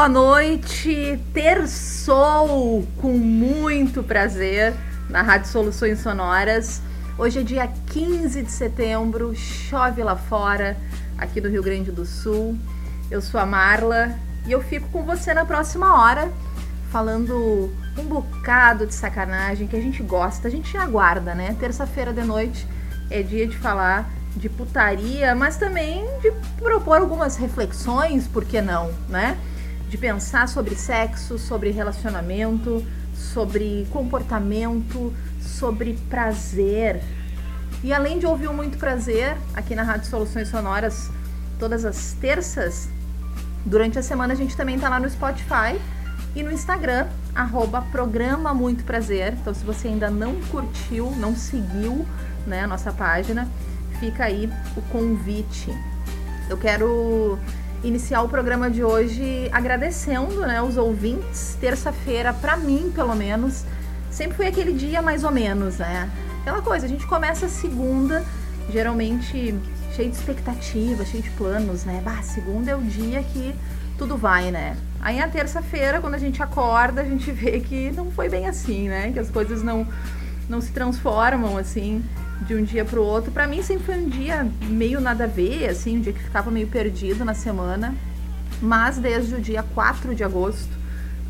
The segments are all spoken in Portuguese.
Boa noite. Terçou com muito prazer na Rádio Soluções Sonoras. Hoje é dia 15 de setembro, chove lá fora, aqui do Rio Grande do Sul. Eu sou a Marla e eu fico com você na próxima hora, falando um bocado de sacanagem que a gente gosta, a gente aguarda, né? Terça-feira de noite é dia de falar de putaria, mas também de propor algumas reflexões, por que não, né? De pensar sobre sexo, sobre relacionamento, sobre comportamento, sobre prazer. E além de ouvir muito prazer aqui na Rádio Soluções Sonoras todas as terças, durante a semana a gente também tá lá no Spotify e no Instagram, arroba programa muito prazer. Então se você ainda não curtiu, não seguiu né, a nossa página, fica aí o convite. Eu quero iniciar o programa de hoje agradecendo né, os ouvintes. Terça-feira, para mim, pelo menos, sempre foi aquele dia mais ou menos, né? Aquela coisa, a gente começa a segunda, geralmente cheio de expectativa, cheio de planos, né? Bah, segunda é o dia que tudo vai, né? Aí a terça-feira, quando a gente acorda, a gente vê que não foi bem assim, né? Que as coisas não, não se transformam assim de um dia para o outro. Para mim sempre foi um dia meio nada a ver, assim, um dia que ficava meio perdido na semana. Mas desde o dia 4 de agosto,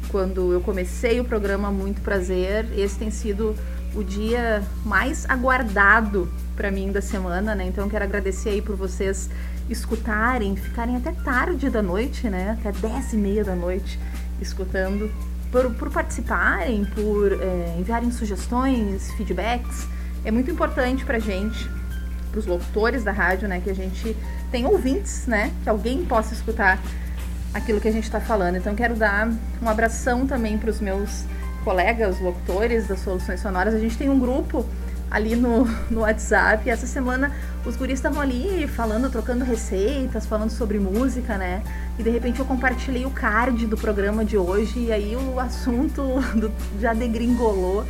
quando eu comecei o programa Muito Prazer, esse tem sido o dia mais aguardado para mim da semana, né? Então quero agradecer aí por vocês escutarem, ficarem até tarde da noite, né? Até 10 e meia da noite escutando, por, por participarem, por é, enviarem sugestões, feedbacks é muito importante pra gente, pros locutores da rádio, né, que a gente tem ouvintes, né, que alguém possa escutar aquilo que a gente está falando. Então quero dar um abração também para os meus colegas locutores das Soluções Sonoras. A gente tem um grupo ali no, no WhatsApp. E essa semana os guris estavam ali falando, trocando receitas, falando sobre música, né? E de repente eu compartilhei o card do programa de hoje e aí o assunto do, já degringolou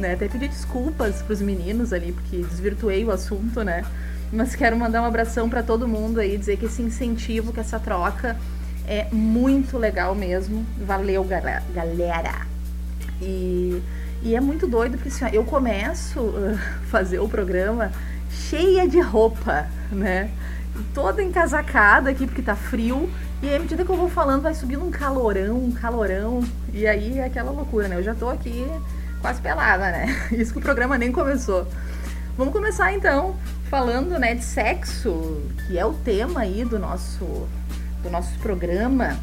né? Até pedir desculpas pros meninos ali, porque desvirtuei o assunto, né? Mas quero mandar um abração para todo mundo aí, dizer que esse incentivo, que essa troca é muito legal mesmo. Valeu, galera! E, e é muito doido, porque assim, eu começo a fazer o programa cheia de roupa, né? Toda encasacada aqui, porque tá frio. E aí, à medida que eu vou falando, vai subindo um calorão, um calorão. E aí é aquela loucura, né? Eu já tô aqui quase pelada, né? Isso que o programa nem começou. Vamos começar então falando, né, de sexo, que é o tema aí do nosso do nosso programa.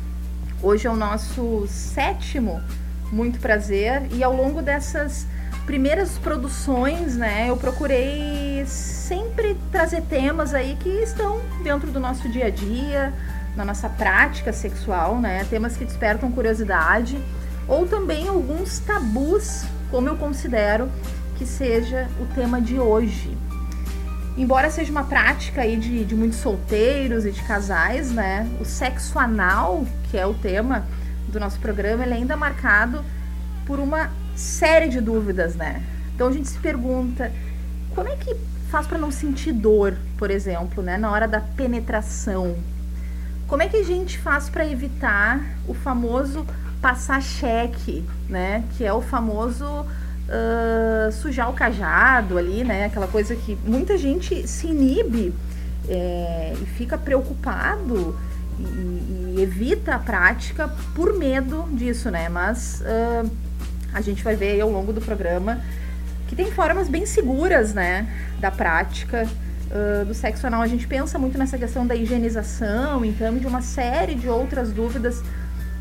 Hoje é o nosso sétimo muito prazer e ao longo dessas primeiras produções, né, eu procurei sempre trazer temas aí que estão dentro do nosso dia a dia, na nossa prática sexual, né, temas que despertam curiosidade ou também alguns tabus como eu considero que seja o tema de hoje. Embora seja uma prática aí de, de muitos solteiros e de casais, né? O sexo anal, que é o tema do nosso programa, ele é ainda marcado por uma série de dúvidas, né? Então a gente se pergunta como é que faz para não sentir dor, por exemplo, né, na hora da penetração? Como é que a gente faz para evitar o famoso passar cheque, né? Que é o famoso uh, sujar o cajado ali, né? Aquela coisa que muita gente se inibe é, e fica preocupado e, e, evita a prática por medo disso, né? Mas uh, a gente vai ver ao longo do programa que tem formas bem seguras, né? Da prática. Uh, do sexo anal, a gente pensa muito nessa questão da higienização, então de uma série de outras dúvidas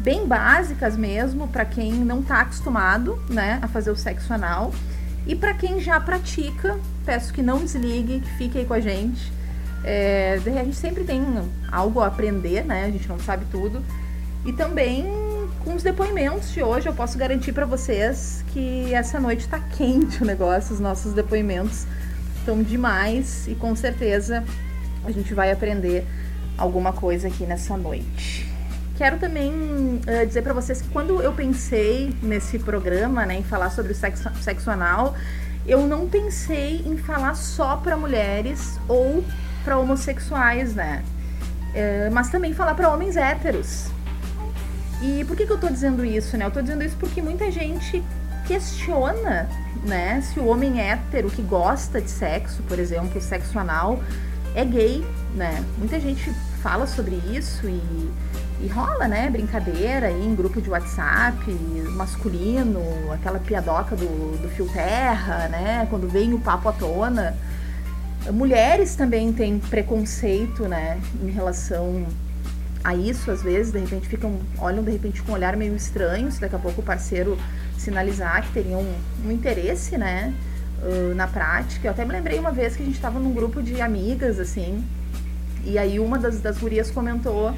bem básicas mesmo para quem não está acostumado, né, a fazer o sexo anal. E para quem já pratica, peço que não desligue, que fique aí com a gente. É, a gente sempre tem algo a aprender, né? A gente não sabe tudo. E também com os depoimentos de hoje, eu posso garantir para vocês que essa noite está quente o negócio, os nossos depoimentos estão demais e com certeza a gente vai aprender alguma coisa aqui nessa noite. Quero também uh, dizer para vocês que quando eu pensei nesse programa, né, em falar sobre o sexo, sexo anal, eu não pensei em falar só para mulheres ou para homossexuais, né? Uh, mas também falar para homens héteros. E por que, que eu tô dizendo isso, né? Eu tô dizendo isso porque muita gente questiona, né, se o homem hétero que gosta de sexo, por exemplo, sexo anal, é gay, né? Muita gente fala sobre isso e, e rola, né, brincadeira aí em grupo de WhatsApp, masculino, aquela piadoca do, do fio terra, né, quando vem o papo à tona. Mulheres também têm preconceito, né, em relação a isso, às vezes, de repente ficam, olham de repente com um olhar meio estranho, se daqui a pouco o parceiro sinalizar que teriam um, um interesse, né, uh, na prática. Eu até me lembrei uma vez que a gente estava num grupo de amigas, assim, e aí uma das, das gurias comentou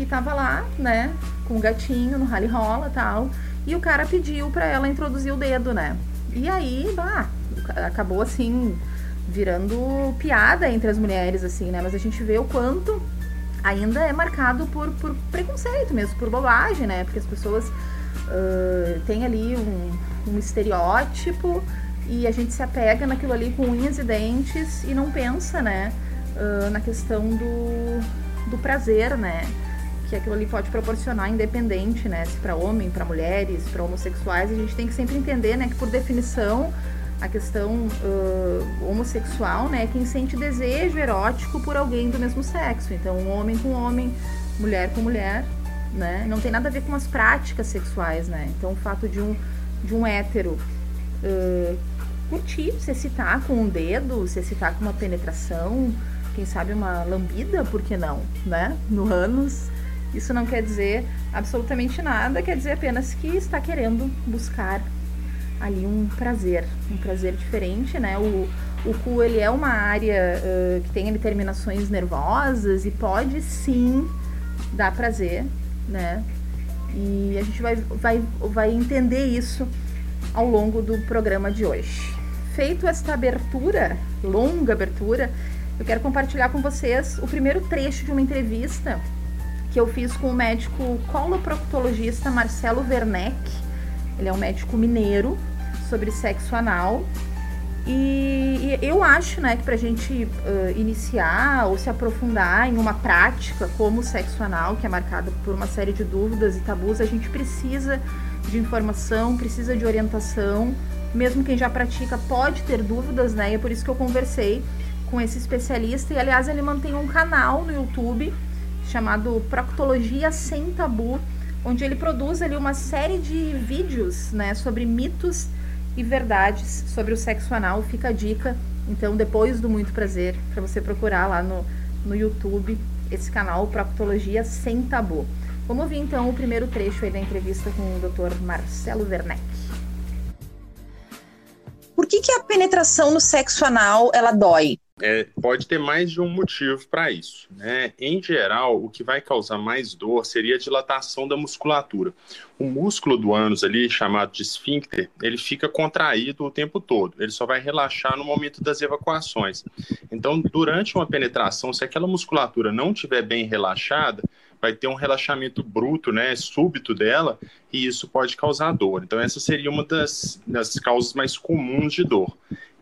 que tava lá, né, com o gatinho no rally rola tal, e o cara pediu para ela introduzir o dedo, né. E aí, bah, acabou assim virando piada entre as mulheres, assim, né? Mas a gente vê o quanto ainda é marcado por, por preconceito mesmo, por bobagem, né? Porque as pessoas uh, têm ali um, um estereótipo e a gente se apega naquilo ali com unhas e dentes e não pensa, né? Uh, na questão do, do prazer, né? Que aquilo ali pode proporcionar, independente, né? Se para homem, para mulheres, para homossexuais, a gente tem que sempre entender, né? Que por definição a questão uh, homossexual, né? Quem sente desejo erótico por alguém do mesmo sexo. Então, um homem com homem, mulher com mulher, né? Não tem nada a ver com as práticas sexuais, né? Então, o fato de um, de um hétero uh, curtir, se excitar com um dedo, se excitar com uma penetração, quem sabe uma lambida, por que não, né? No ânus. Isso não quer dizer absolutamente nada, quer dizer apenas que está querendo buscar ali um prazer, um prazer diferente, né? O, o cu ele é uma área uh, que tem terminações nervosas e pode sim dar prazer, né? E a gente vai, vai, vai entender isso ao longo do programa de hoje. Feito esta abertura, longa abertura, eu quero compartilhar com vocês o primeiro trecho de uma entrevista que eu fiz com o médico coloproctologista Marcelo Werneck. Ele é um médico mineiro sobre sexo anal. E, e eu acho né, que para a gente uh, iniciar ou se aprofundar em uma prática como o sexo anal, que é marcada por uma série de dúvidas e tabus, a gente precisa de informação, precisa de orientação. Mesmo quem já pratica pode ter dúvidas, né? E é por isso que eu conversei com esse especialista. E aliás, ele mantém um canal no YouTube chamado Proctologia Sem Tabu, onde ele produz ali uma série de vídeos né, sobre mitos e verdades sobre o sexo anal. Fica a dica, então, depois do Muito Prazer, para você procurar lá no, no YouTube esse canal Proctologia Sem Tabu. Vamos ouvir então o primeiro trecho aí da entrevista com o Dr. Marcelo Werneck. Por que, que a penetração no sexo anal ela dói? É, pode ter mais de um motivo para isso. Né? Em geral, o que vai causar mais dor seria a dilatação da musculatura. O músculo do ânus ali, chamado de esfíncter, ele fica contraído o tempo todo. Ele só vai relaxar no momento das evacuações. Então, durante uma penetração, se aquela musculatura não estiver bem relaxada, vai ter um relaxamento bruto, né, súbito dela, e isso pode causar dor. Então, essa seria uma das, das causas mais comuns de dor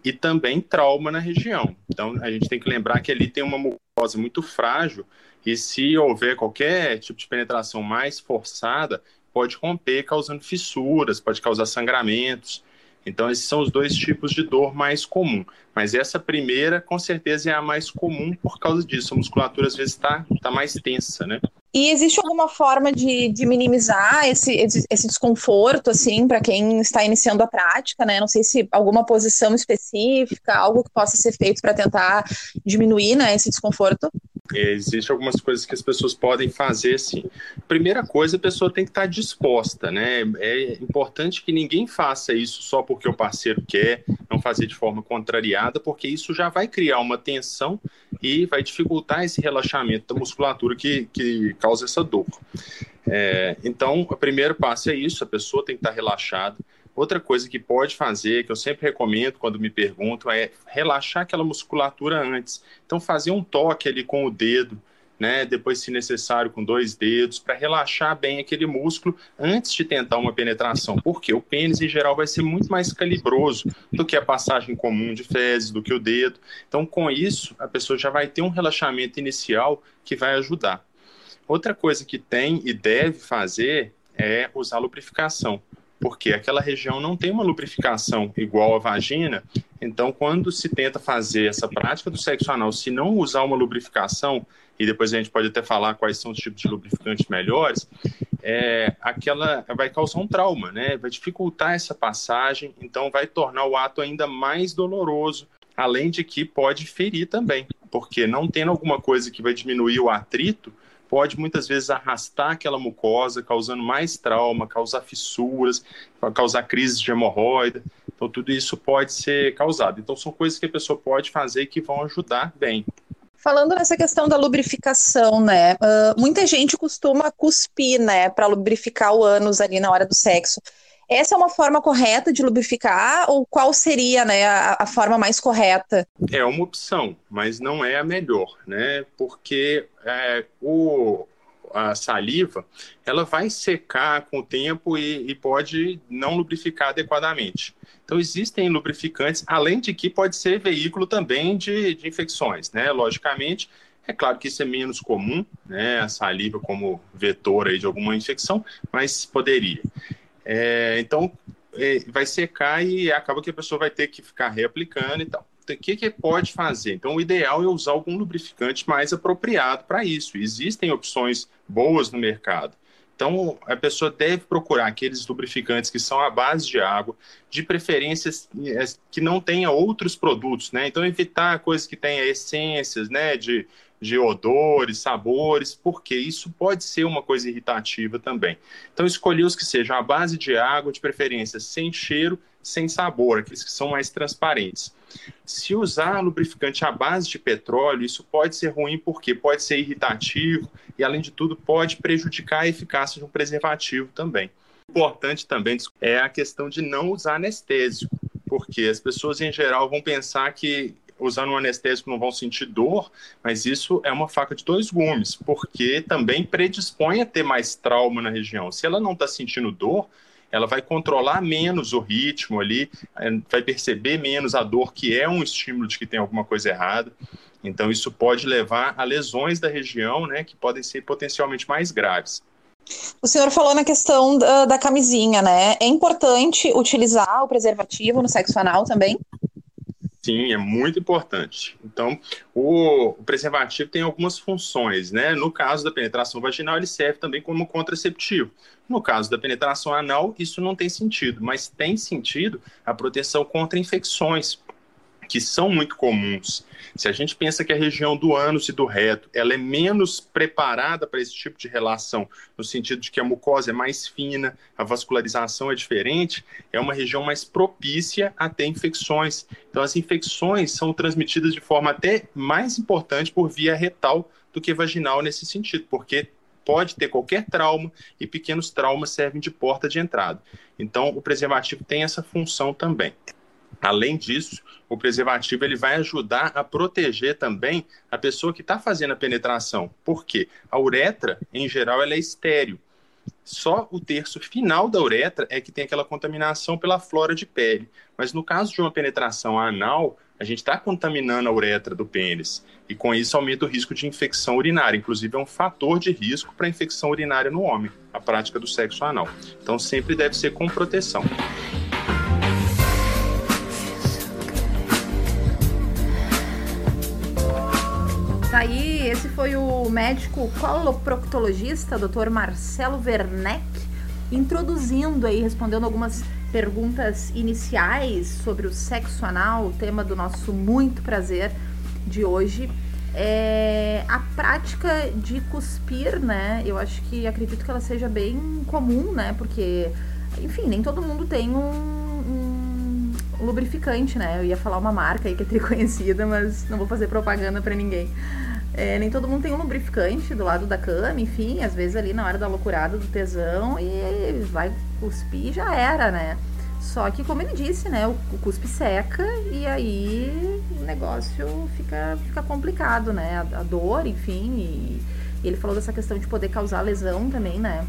e também trauma na região. Então, a gente tem que lembrar que ali tem uma mucosa muito frágil e se houver qualquer tipo de penetração mais forçada, pode romper, causando fissuras, pode causar sangramentos. Então, esses são os dois tipos de dor mais comum. Mas essa primeira, com certeza, é a mais comum por causa disso. A musculatura, às vezes, está tá mais tensa, né? E existe alguma forma de, de minimizar esse, esse, desconforto, assim, para quem está iniciando a prática, né? Não sei se alguma posição específica, algo que possa ser feito para tentar diminuir né, esse desconforto. Existem algumas coisas que as pessoas podem fazer, sim. Primeira coisa, a pessoa tem que estar disposta, né? É importante que ninguém faça isso só porque o parceiro quer, não fazer de forma contrariada, porque isso já vai criar uma tensão e vai dificultar esse relaxamento da musculatura que, que causa essa dor. É, então, o primeiro passo é isso: a pessoa tem que estar relaxada. Outra coisa que pode fazer, que eu sempre recomendo quando me perguntam, é relaxar aquela musculatura antes. Então, fazer um toque ali com o dedo, né? Depois, se necessário, com dois dedos, para relaxar bem aquele músculo antes de tentar uma penetração. Porque o pênis, em geral, vai ser muito mais calibroso do que a passagem comum de fezes, do que o dedo. Então, com isso, a pessoa já vai ter um relaxamento inicial que vai ajudar. Outra coisa que tem e deve fazer é usar lubrificação, porque aquela região não tem uma lubrificação igual à vagina. Então, quando se tenta fazer essa prática do sexo anal, se não usar uma lubrificação, e depois a gente pode até falar quais são os tipos de lubrificantes melhores, é, aquela vai causar um trauma, né? Vai dificultar essa passagem, então vai tornar o ato ainda mais doloroso, além de que pode ferir também, porque não tendo alguma coisa que vai diminuir o atrito, pode muitas vezes arrastar aquela mucosa, causando mais trauma, causar fissuras, causar crises de hemorroida. Então, tudo isso pode ser causado. Então, são coisas que a pessoa pode fazer que vão ajudar bem. Falando nessa questão da lubrificação, né? Uh, muita gente costuma cuspir, né, para lubrificar o ânus ali na hora do sexo. Essa é uma forma correta de lubrificar ou qual seria né, a, a, forma mais correta? É uma opção, mas não é a melhor, né? Porque é, o, a saliva ela vai secar com o tempo e, e pode não lubrificar adequadamente. Então, existem lubrificantes, além de que pode ser veículo também de, de infecções, né? Logicamente, é claro que isso é menos comum, né? A saliva como vetor aí de alguma infecção, mas poderia. É, então, é, vai secar e acaba que a pessoa vai ter que ficar reaplicando e tal. Então, o que, que pode fazer? Então, o ideal é usar algum lubrificante mais apropriado para isso. Existem opções boas no mercado. Então, a pessoa deve procurar aqueles lubrificantes que são à base de água, de preferências é, que não tenha outros produtos, né? Então, evitar coisas que tenha essências, né, de de odores, sabores, porque isso pode ser uma coisa irritativa também. Então, escolhi os que sejam à base de água, de preferência sem cheiro, sem sabor, aqueles que são mais transparentes. Se usar lubrificante à base de petróleo, isso pode ser ruim porque pode ser irritativo e, além de tudo, pode prejudicar a eficácia de um preservativo também. Importante também é a questão de não usar anestésico, porque as pessoas em geral vão pensar que usando um anestésico não vão sentir dor, mas isso é uma faca de dois gumes, porque também predispõe a ter mais trauma na região. Se ela não está sentindo dor, ela vai controlar menos o ritmo ali, eh, vai perceber menos a dor, que é um estímulo de que tem alguma coisa errada. Então, isso pode levar a lesões da região, né, que podem ser potencialmente mais graves. O senhor falou na questão da, da camisinha, né? É importante utilizar o preservativo no sexo anal também? Sim, é muito importante. Então, o, preservativo tem algumas funções, né? No caso da penetração vaginal, ele serve também como contraceptivo. No caso da penetração anal, isso não tem sentido, mas tem sentido a proteção contra infecções, que são muito comuns. Se a gente pensa que a região do ânus e do reto ela é menos preparada para esse tipo de relação, no sentido de que a mucosa é mais fina, a vascularização é diferente, é uma região mais propícia a ter infecções. Então, as infecções são transmitidas de forma até mais importante por via retal do que vaginal nesse sentido, porque pode ter qualquer trauma e pequenos traumas servem de porta de entrada. Então, o preservativo tem essa função também. Além disso, o preservativo ele vai ajudar a proteger também a pessoa que está fazendo a penetração. Por quê? A uretra, em geral, ela é estéreo. Só o terço final da uretra é que tem aquela contaminação pela flora de pele. Mas no caso de uma penetração anal, a gente está contaminando a uretra do pênis. E com isso aumenta o risco de infecção urinária. Inclusive, é um fator de risco para infecção urinária no homem, a prática do sexo anal. Então, sempre deve ser com proteção. Foi o médico coloproctologista, Dr. Marcelo Werneck, introduzindo aí, respondendo algumas perguntas iniciais sobre o sexo anal, o tema do nosso muito prazer de hoje. É, a prática de cuspir, né? Eu acho que acredito que ela seja bem comum, né? Porque, enfim, nem todo mundo tem um, um lubrificante, né? Eu ia falar uma marca aí que é triconhecida, mas não vou fazer propaganda para ninguém. É, nem todo mundo tem um lubrificante do lado da cama, enfim, às vezes ali na hora da loucurada do tesão e vai cuspir já era, né? Só que, como ele disse, né, o, o cuspe seca e aí o negócio fica, fica complicado, né? A, a dor, enfim, e, e ele falou dessa questão de poder causar lesão também, né?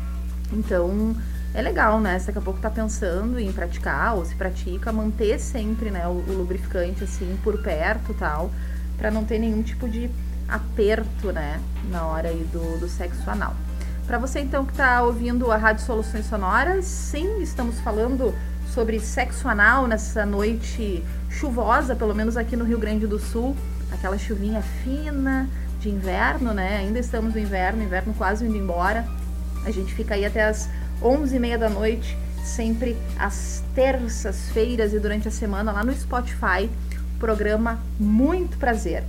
Então, é legal, né? Se daqui a pouco tá pensando em praticar ou se pratica, manter sempre, né, o, o lubrificante assim por perto tal, para não ter nenhum tipo de aperto, né, na hora aí do, do sexo anal. Para você então que está ouvindo a Rádio Soluções Sonoras, sim, estamos falando sobre sexo anal nessa noite chuvosa, pelo menos aqui no Rio Grande do Sul, aquela chuvinha fina de inverno, né? Ainda estamos no inverno, inverno quase indo embora. A gente fica aí até as 11h30 da noite, sempre às terças-feiras e durante a semana lá no Spotify, programa Muito Prazer.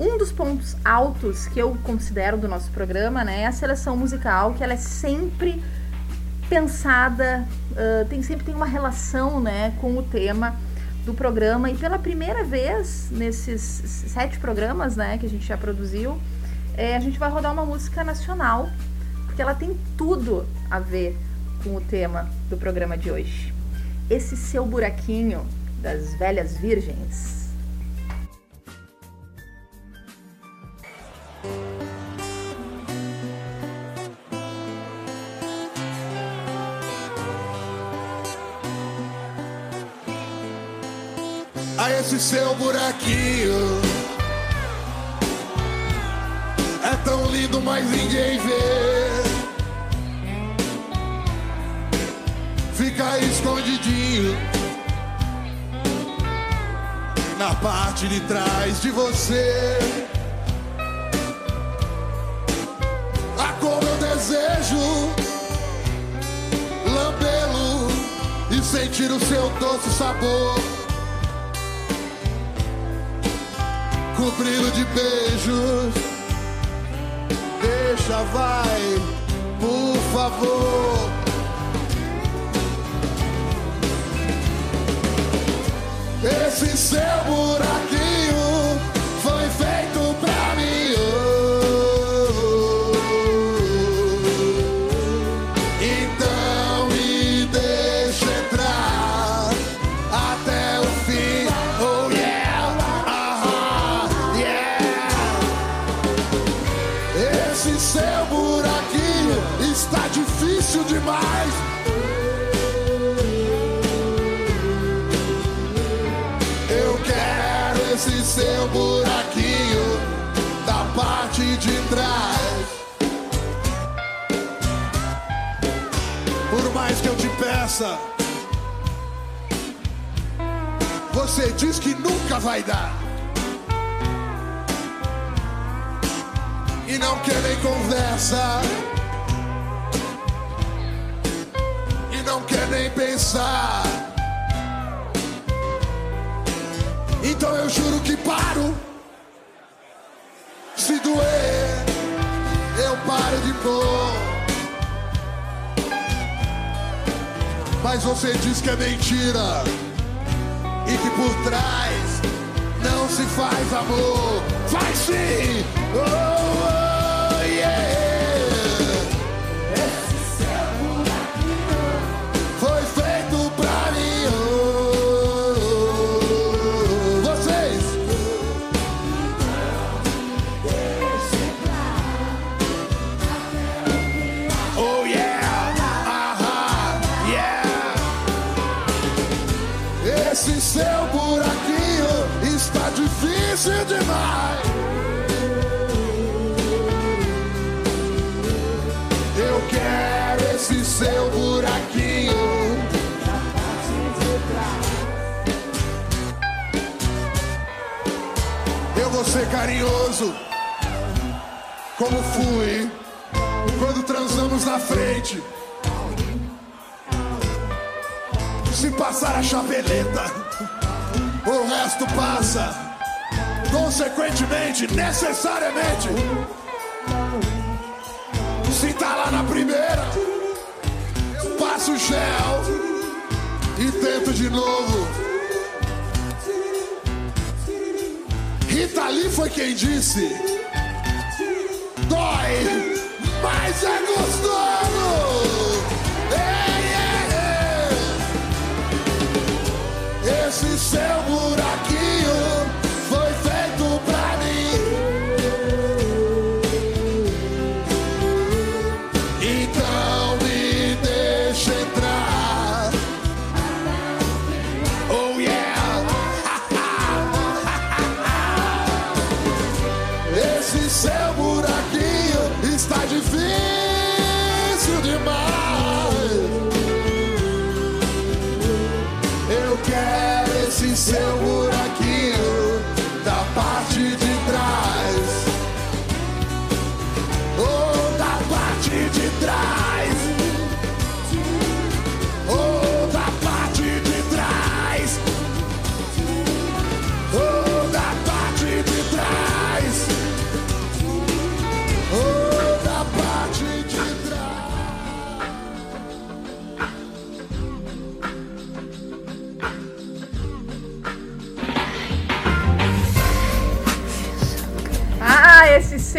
Um dos pontos altos que eu considero do nosso programa, né, é a seleção musical, que ela é sempre pensada, uh, tem sempre tem uma relação, né, com o tema do programa e pela primeira vez nesses sete programas, né, que a gente já produziu, é, a gente vai rodar uma música nacional, porque ela tem tudo a ver com o tema do programa de hoje. Esse seu buraquinho das velhas virgens. Esse seu buraquinho. É tão lindo, mas ninguém vê. Fica escondidinho na parte de trás de você. Ah, como eu desejo e sentir o seu doce sabor. Cobri-lo de beijos. Deixa, vai, por favor. Esse seu buraquinho Por mais que eu te peça, você diz que nunca vai dar. E não quer nem conversa. E não quer nem pensar. Então eu juro que paro. Se doer, eu paro de pôr. Mas você diz que é mentira. E que por trás não se faz amor. Faz sim! Oh, oh, seu buraquinho. Eu vou ser carinhoso, como fui quando transamos na frente. Se passar a chapeleta, o resto passa. Consequentemente, necessariamente. Se tá lá na primeira, passo o gel e tento de novo. Rita Lee foi quem disse: Dói, mas é gostoso.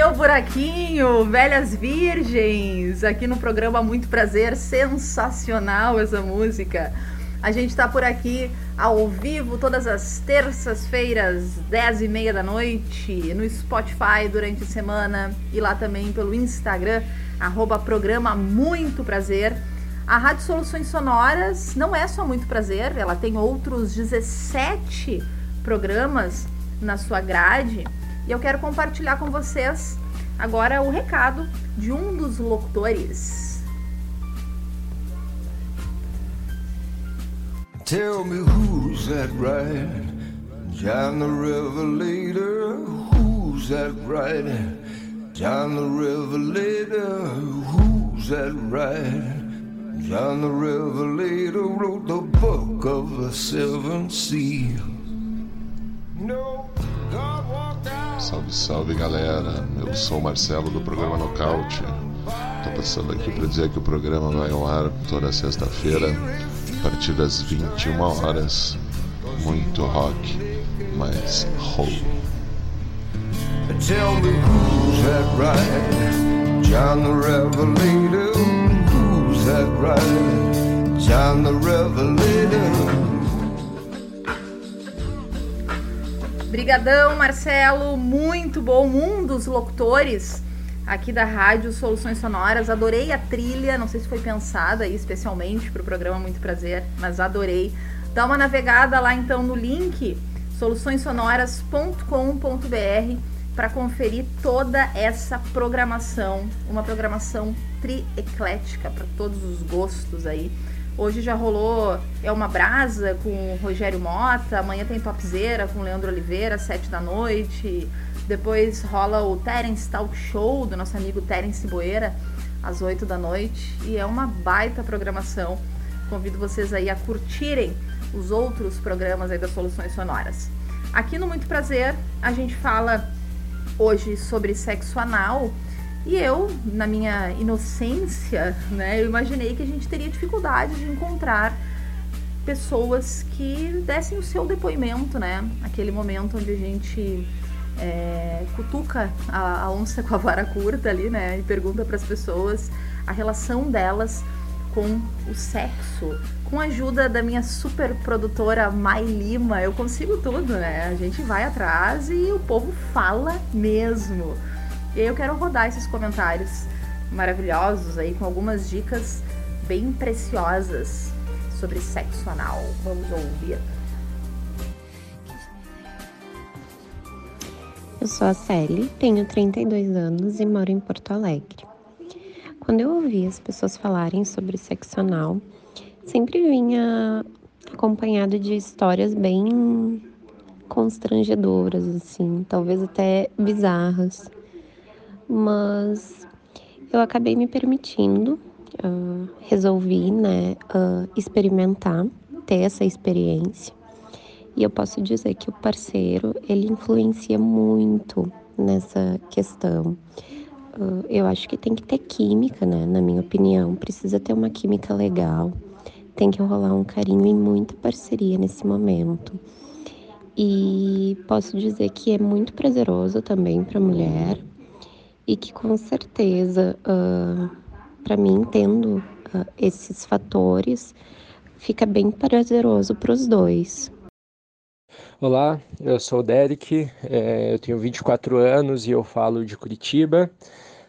Seu buraquinho, velhas virgens, aqui no programa Muito Prazer, sensacional essa música. A gente tá por aqui ao vivo todas as terças-feiras, 10 e meia da noite, no Spotify durante a semana e lá também pelo Instagram, arroba programa Muito Prazer. A Rádio Soluções Sonoras não é só Muito Prazer, ela tem outros 17 programas na sua grade. E eu quero compartilhar com vocês agora o recado de um dos locutores. Tell me who's that right? John the Revelator. Who's that right? John the Revelator. Who's that right? John the Revelator wrote the book of the seven seals. No. Salve, salve galera, eu sou o Marcelo do programa Nocaute. Tô passando aqui para dizer que o programa vai ao ar toda sexta-feira, a partir das 21 horas. Muito rock, mas roll. Tell me who's that right? John the Revelator. Who's that right? John the Revelator. Brigadão, Marcelo, muito bom, um dos locutores aqui da Rádio Soluções Sonoras. Adorei a trilha, não sei se foi pensada aí especialmente para o programa Muito Prazer, mas adorei. Dá uma navegada lá então no link soluçõessonoras.com.br para conferir toda essa programação, uma programação trieclética para todos os gostos aí. Hoje já rolou É uma Brasa com o Rogério Mota, amanhã tem Topzera com o Leandro Oliveira, 7 da noite. Depois rola o Terence Talk Show do nosso amigo Terence Boeira, às 8 da noite. E é uma baita programação. Convido vocês aí a curtirem os outros programas aí das Soluções Sonoras. Aqui no Muito Prazer, a gente fala hoje sobre sexo anal. E eu, na minha inocência, né, eu imaginei que a gente teria dificuldade de encontrar pessoas que dessem o seu depoimento, né? Aquele momento onde a gente é, cutuca a, a onça com a vara curta ali, né? E pergunta para as pessoas a relação delas com o sexo. Com a ajuda da minha super produtora Mai Lima, eu consigo tudo, né? A gente vai atrás e o povo fala mesmo. E aí eu quero rodar esses comentários maravilhosos aí com algumas dicas bem preciosas sobre sexo anal. Vamos ouvir. Eu sou a Celi, tenho 32 anos e moro em Porto Alegre. Quando eu ouvi as pessoas falarem sobre sexo anal, sempre vinha acompanhado de histórias bem constrangedoras, assim, talvez até bizarras. Mas eu acabei me permitindo, uh, resolvi, né, uh, experimentar, ter essa experiência. E eu posso dizer que o parceiro, ele influencia muito nessa questão. Uh, eu acho que tem que ter química, né? Na minha opinião, precisa ter uma química legal, tem que rolar um carinho e muita parceria nesse momento. E posso dizer que é muito prazeroso também para a mulher e que com certeza, uh, para mim, tendo uh, esses fatores, fica bem prazeroso para os dois. Olá, eu sou o Derek, é, eu tenho 24 anos e eu falo de Curitiba.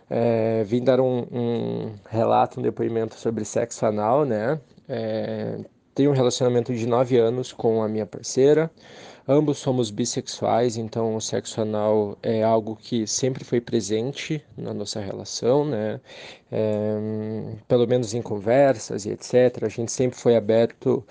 É, vim dar um, um, relato, um depoimento sobre sexo anal, né? É, tenho um relacionamento de 9 anos com a minha parceira. Ambos somos bissexuais, então o sexo anal é algo que sempre foi presente na nossa relação, né? É, pelo menos em conversas e etc. A gente sempre foi aberto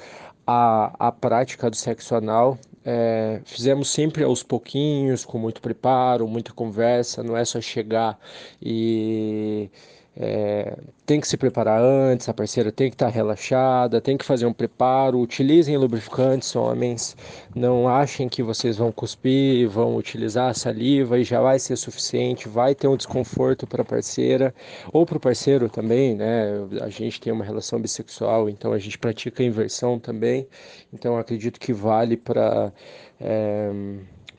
à, à prática do sexo anal. É, fizemos sempre aos pouquinhos, com muito preparo, muita conversa, não é só chegar e é, tem que se preparar antes, a parceira tem que estar relaxada, tem que fazer um preparo. Utilizem lubrificantes, homens. Não achem que vocês vão cuspir, vão utilizar a saliva e já vai ser suficiente. Vai ter um desconforto para a parceira ou para o parceiro também, né? A gente tem uma relação bissexual, então a gente pratica inversão também. Então acredito que vale para. É,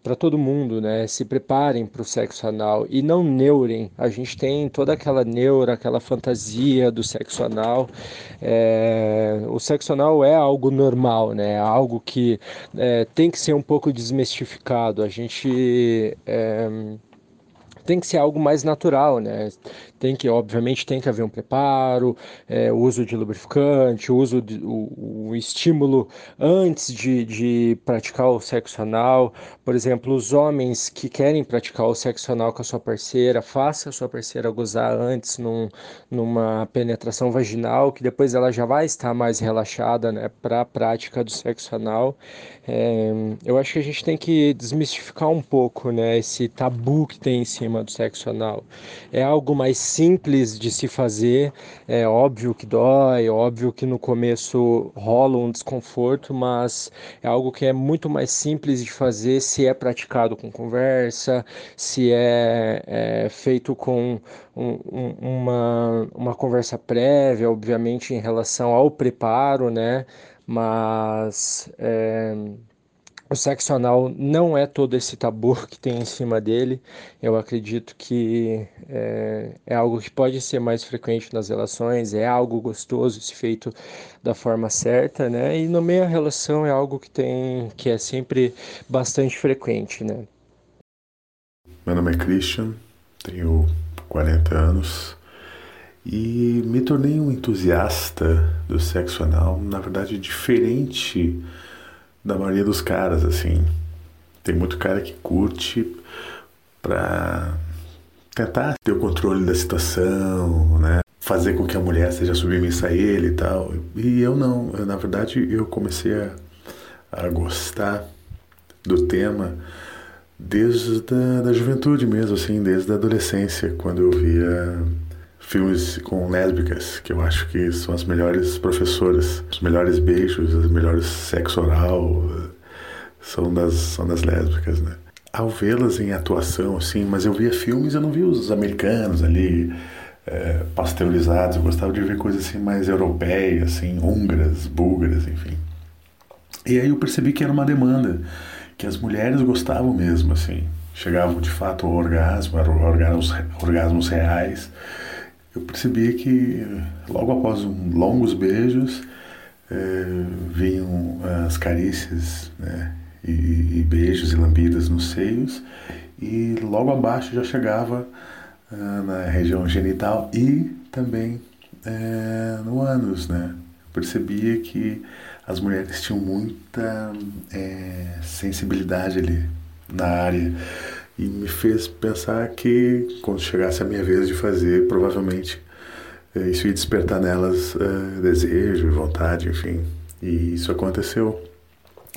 para todo mundo, né? Se preparem para o sexo anal e não neurem. A gente tem toda aquela neura, aquela fantasia do sexo anal. É... O sexo anal é algo normal, né? Algo que é, tem que ser um pouco desmistificado. A gente é tem que ser algo mais natural, né? Tem que, obviamente, tem que haver um preparo, é, o uso de lubrificante, o uso de, o, o estímulo antes de, de praticar o sexo anal. Por exemplo, os homens que querem praticar o sexo anal com a sua parceira, faça a sua parceira gozar antes num, numa penetração vaginal, que depois ela já vai estar mais relaxada, né, para a prática do sexo anal. É, eu acho que a gente tem que desmistificar um pouco, né, esse tabu que tem em cima do sexo anal. É algo mais simples de se fazer. É óbvio que dói, óbvio que no começo rola um desconforto, mas é algo que é muito mais simples de fazer se é praticado com conversa, se é, é feito com um, um, uma, uma conversa prévia, obviamente, em relação ao preparo, né? Mas. É o sexo anal não é todo esse tabu que tem em cima dele. Eu acredito que é, é, algo que pode ser mais frequente nas relações, é algo gostoso se feito da forma certa, né? E no meio da relação é algo que tem que é sempre bastante frequente, né? Meu nome é Christian, tenho 40 anos e me tornei um entusiasta do sexo anal, na verdade diferente da maioria dos caras, assim. Tem muito cara que curte pra tentar ter o controle da situação, né? Fazer com que a mulher seja submissa a ele e tal. E eu não. Eu, na verdade, eu comecei a, a gostar do tema desde a da juventude mesmo, assim, desde a adolescência, quando eu via filmes com lésbicas, que eu acho que são as melhores professoras, os melhores beijos, os melhores sexo oral, são das, são das lésbicas, né? Ao vê-las em atuação, assim, mas eu via filmes, eu não via os americanos ali, é, pasteurizados, eu gostava de ver coisas assim mais europeias, assim, húngaras, búlgaras, enfim. E aí eu percebi que era uma demanda, que as mulheres gostavam mesmo, assim, chegavam de fato ao orgasmo, eram orgasmos, orgasmos reais, eu percebi que logo após um, longos beijos é, vinham as carícias né, e, e, beijos e lambidas nos seios e logo abaixo já chegava ah, na região genital e também é, no ânus, né? Eu percebia que as mulheres tinham muita é, sensibilidade ali na área e me fez pensar que quando chegasse a minha vez de fazer, provavelmente eh, isso ia despertar nelas uh, desejo, vontade, enfim. E isso aconteceu.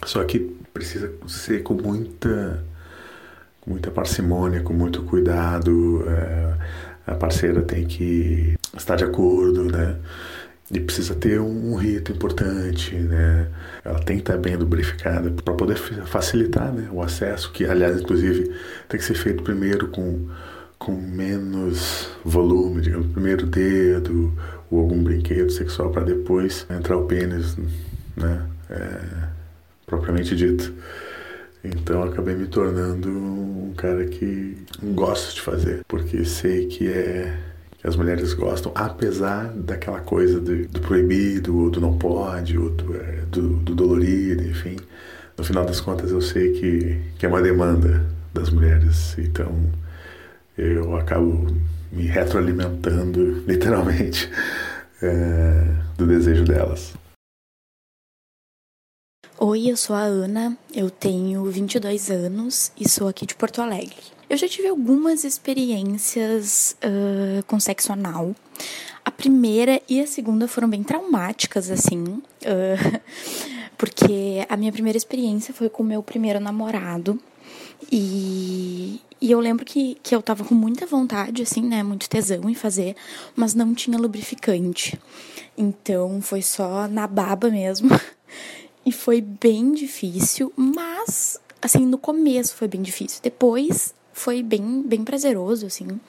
Só que precisa ser com muita, muita parcimônia, com muito cuidado. Uh, a parceira tem que estar de acordo, né? E precisa ter um rito importante, né? Ela tem que estar bem lubrificada para poder facilitar né, o acesso, que aliás, inclusive, tem que ser feito primeiro com, com menos volume, digamos, primeiro dedo ou algum brinquedo sexual para depois entrar o pênis, né? É, propriamente dito. Então acabei me tornando um cara que gosto de fazer, porque sei que é as mulheres gostam, apesar daquela coisa do, do proibido, ou do não pode, ou do, é, do, do, dolorido, enfim. No final das contas, eu sei que, que é uma demanda das mulheres, então eu acabo me retroalimentando, literalmente, é, do desejo delas. Oi, eu sou a Ana, eu tenho 22 anos e sou aqui de Porto Alegre. Eu já tive algumas experiências uh, com sexo anal. A primeira e a segunda foram bem traumáticas, assim, uh, porque a minha primeira experiência foi com o meu primeiro namorado. E, e eu lembro que, que eu tava com muita vontade, assim, né? Muito tesão em fazer, mas não tinha lubrificante. Então foi só na baba mesmo. E foi bem difícil, mas, assim, no começo foi bem difícil. Depois foi bem, bem prazeroso, assim.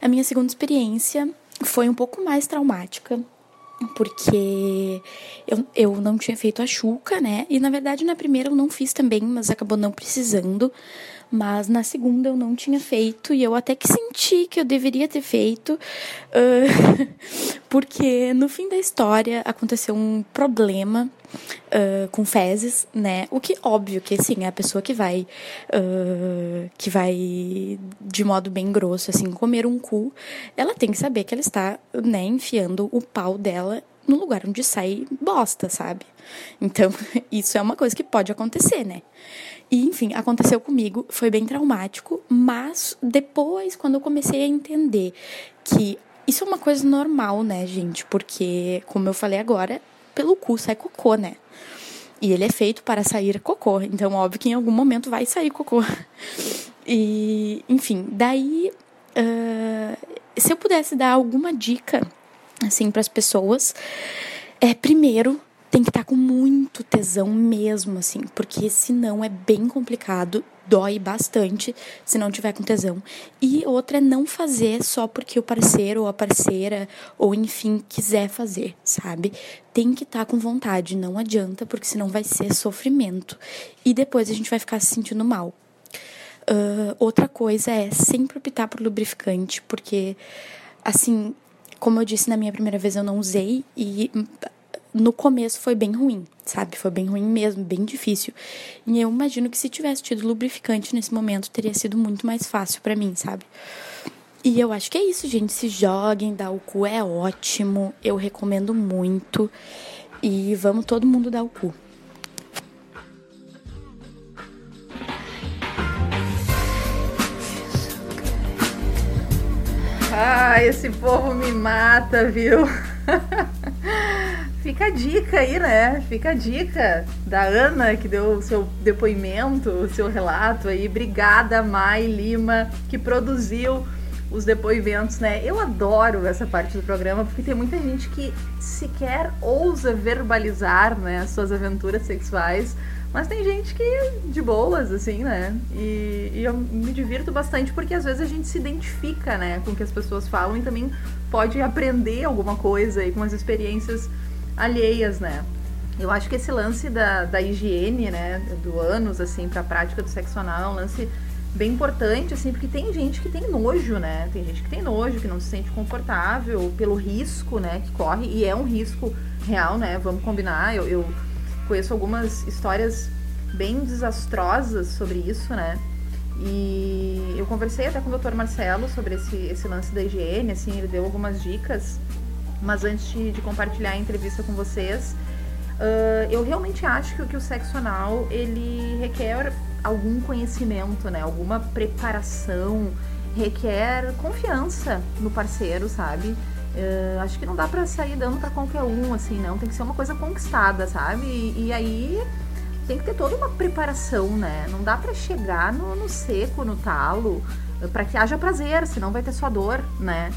A minha segunda experiência foi um pouco mais traumática, porque eu, eu não tinha feito a chuca, né? E na verdade na primeira eu não fiz também, mas acabou não precisando. Mas na segunda eu não tinha feito e eu até que senti que eu deveria ter feito, uh, porque no fim da história aconteceu um problema uh, com fezes, né? O que óbvio que sim, é a pessoa que vai uh, que vai de modo bem grosso assim comer um cu, ela tem que saber que ela está, né, enfiando o pau dela no lugar onde sai bosta, sabe? Então, isso é uma coisa que pode acontecer, né? E, enfim, aconteceu comigo, foi bem traumático, mas depois, quando eu comecei a entender que isso é uma coisa normal, né, gente? Porque, como eu falei agora, pelo cu sai cocô, né? E ele é feito para sair cocô, então óbvio que em algum momento vai sair cocô. E, enfim, daí, uh, se eu pudesse dar alguma dica, assim, para as pessoas, é primeiro tem que estar tá com muito tesão mesmo, assim, porque senão é bem complicado, dói bastante se não tiver com tesão. E outra é não fazer só porque o parceiro ou a parceira, ou enfim, quiser fazer, sabe? Tem que estar tá com vontade, não adianta, porque senão vai ser sofrimento. E depois a gente vai ficar se sentindo mal. Uh, outra coisa é sempre optar por lubrificante, porque, assim, como eu disse na minha primeira vez, eu não usei e no começo foi bem ruim, sabe? Foi bem ruim mesmo, bem difícil. E eu imagino que se tivesse tido lubrificante nesse momento, teria sido muito mais fácil para mim, sabe? E eu acho que é isso, gente. Se joguem, dar o cu é ótimo. Eu recomendo muito. E vamos todo mundo dar o cu. Ah, esse povo me mata, viu? Fica a dica aí, né? Fica a dica da Ana, que deu o seu depoimento, o seu relato aí. Obrigada, Mai Lima, que produziu os depoimentos, né? Eu adoro essa parte do programa porque tem muita gente que sequer ousa verbalizar, né, as suas aventuras sexuais, mas tem gente que de boas, assim, né? E, e eu me divirto bastante porque às vezes a gente se identifica, né, com o que as pessoas falam e também pode aprender alguma coisa aí com as experiências alheias, né? Eu acho que esse lance da, da higiene, né, do ânus, assim, pra prática do sexo anal é um lance bem importante, assim, porque tem gente que tem nojo, né? Tem gente que tem nojo, que não se sente confortável pelo risco, né, que corre, e é um risco real, né? Vamos combinar. Eu, eu conheço algumas histórias bem desastrosas sobre isso, né? E eu conversei até com o Dr. Marcelo sobre esse, esse lance da higiene, assim, ele deu algumas dicas mas antes de, de compartilhar a entrevista com vocês, uh, eu realmente acho que, que o sexo anal ele requer algum conhecimento, né? Alguma preparação, requer confiança no parceiro, sabe? Uh, acho que não dá para sair dando para qualquer um, assim, não. Tem que ser uma coisa conquistada, sabe? E, e aí tem que ter toda uma preparação, né? Não dá para chegar no, no, seco, no talo, para que haja prazer, senão vai ter só dor, né?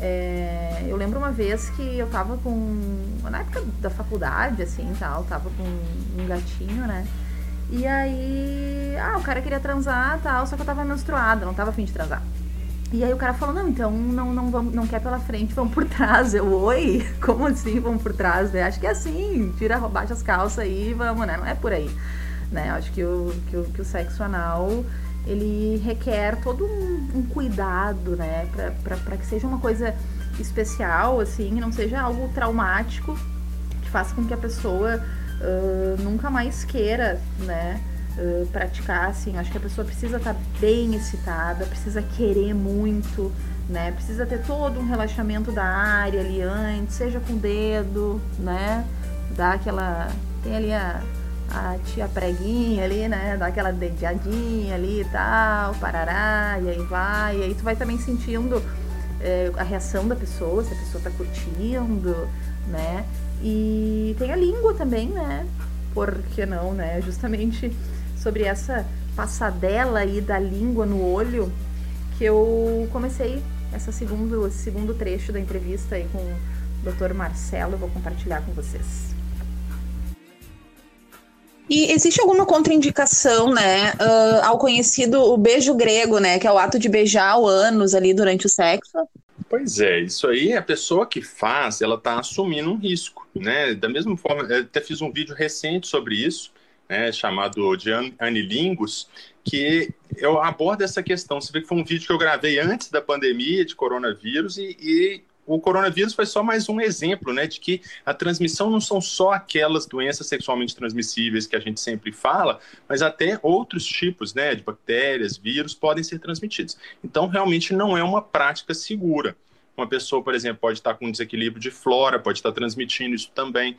É, eu lembro uma vez que eu tava com. Na época da faculdade, assim tal, tava com um gatinho, né? E aí. Ah, o cara queria transar tal, só que eu tava menstruada, não tava afim de transar. E aí o cara falou, não, então não, não, vamos, não quer pela frente, vamos por trás. Eu, oi? Como assim vamos por trás? Né? Acho que é assim, tira, baixa as calças aí e vamos, né? Não é por aí. Né? Acho que o, que o, que o sexo anal ele requer todo um, um cuidado, né, para que seja uma coisa especial, assim, não seja algo traumático que faça com que a pessoa uh, nunca mais queira, né, uh, praticar, assim. Acho que a pessoa precisa estar tá bem excitada, precisa querer muito, né, precisa ter todo um relaxamento da área ali antes, seja com o dedo, né, dar aquela tem ali a a tia preguinha ali, né? Dá aquela dedadinha ali e tal, parará, e aí vai. E aí tu vai também sentindo é, a reação da pessoa, se a pessoa tá curtindo, né? E tem a língua também, né? Por que não, né? Justamente sobre essa passadela aí da língua no olho que eu comecei essa segundo, esse segundo trecho da entrevista aí com o Dr. Marcelo, eu vou compartilhar com vocês. E existe alguma contraindicação, né, uh, ao conhecido o beijo grego, né, que é o ato de beijar o ânus ali durante o sexo? Pois é, isso aí, a pessoa que faz, ela está assumindo um risco, né? Da mesma forma, eu até fiz um vídeo recente sobre isso, né, chamado de Anilingus, que eu abordo essa questão. Você vê que foi um vídeo que eu gravei antes da pandemia de coronavírus e, e o coronavírus foi só mais um exemplo, né, de que a transmissão não são só aquelas doenças sexualmente transmissíveis que a gente sempre fala, mas até outros tipos, né, de bactérias, vírus podem ser transmitidos. Então, realmente não é uma prática segura. Uma pessoa, por exemplo, pode estar com desequilíbrio de flora, pode estar transmitindo isso também.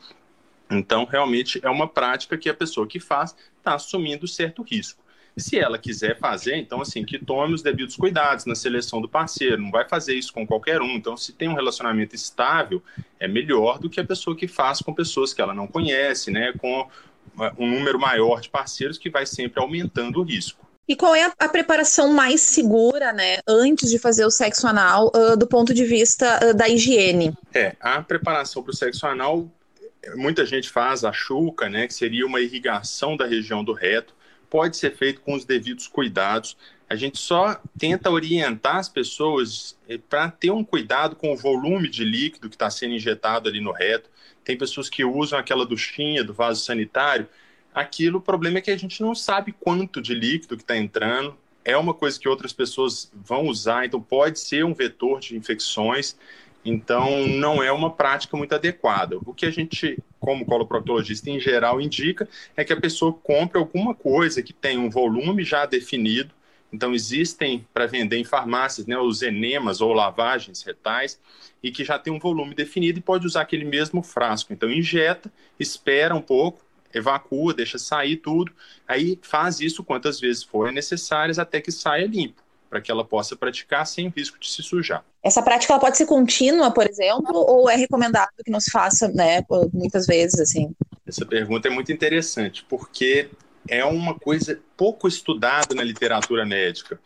Então, realmente é uma prática que a pessoa que faz está assumindo certo risco. Se ela quiser fazer, então, assim, que tome os devidos cuidados na seleção do parceiro, não vai fazer isso com qualquer um. Então, se tem um relacionamento estável, é melhor do que a pessoa que faz com pessoas que ela não conhece, né, com uh, um número maior de parceiros que vai sempre aumentando o risco. E qual é a, a, preparação mais segura, né, antes de fazer o sexo anal, uh, do ponto de vista uh, da higiene? É, a preparação para o sexo anal, muita gente faz a chuca, né, que seria uma irrigação da região do reto pode ser feito com os devidos cuidados. A gente só tenta orientar as pessoas eh, para ter um cuidado com o volume de líquido que está sendo injetado ali no reto. Tem pessoas que usam aquela duchinha do vaso sanitário. Aquilo, o problema é que a gente não sabe quanto de líquido que está entrando. É uma coisa que outras pessoas vão usar, então pode ser um vetor de infecções. Então, não é uma prática muito adequada. O que a gente, como coloproctologista em geral, indica é que a pessoa compre alguma coisa que tenha um volume já definido. Então, existem para vender em farmácias né, os enemas ou lavagens retais e que já tem um volume definido e pode usar aquele mesmo frasco. Então, injeta, espera um pouco, evacua, deixa sair tudo, aí faz isso quantas vezes forem necessárias até que saia limpo para que ela possa praticar sem o risco de se sujar. Essa prática pode ser contínua, por exemplo, ou é recomendado que não se faça, né, muitas vezes assim? Essa pergunta é muito interessante, porque é uma coisa pouco estudada na literatura médica.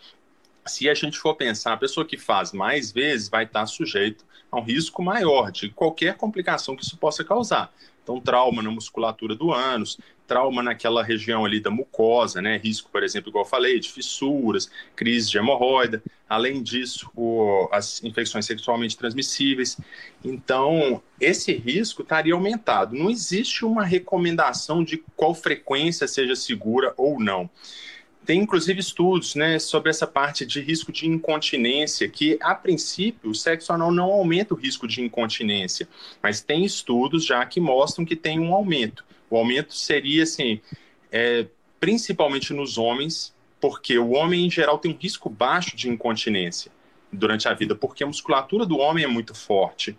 Se a gente for pensar, a pessoa que faz mais vezes vai estar sujeito a um risco maior de qualquer complicação que isso possa causar. Então, trauma na musculatura do ânus, trauma naquela região ali da mucosa, né? Risco, por exemplo, igual eu falei, de fissuras, crise de hemorroida. Além disso, o, as infecções sexualmente transmissíveis. Então, esse risco estaria aumentado. Não existe uma recomendação de qual frequência seja segura ou não. Tem inclusive estudos né, sobre essa parte de risco de incontinência, que a princípio o sexo anal não aumenta o risco de incontinência, mas tem estudos já que mostram que tem um aumento. O aumento seria assim, é, principalmente nos homens, porque o homem em geral tem um risco baixo de incontinência durante a vida, porque a musculatura do homem é muito forte.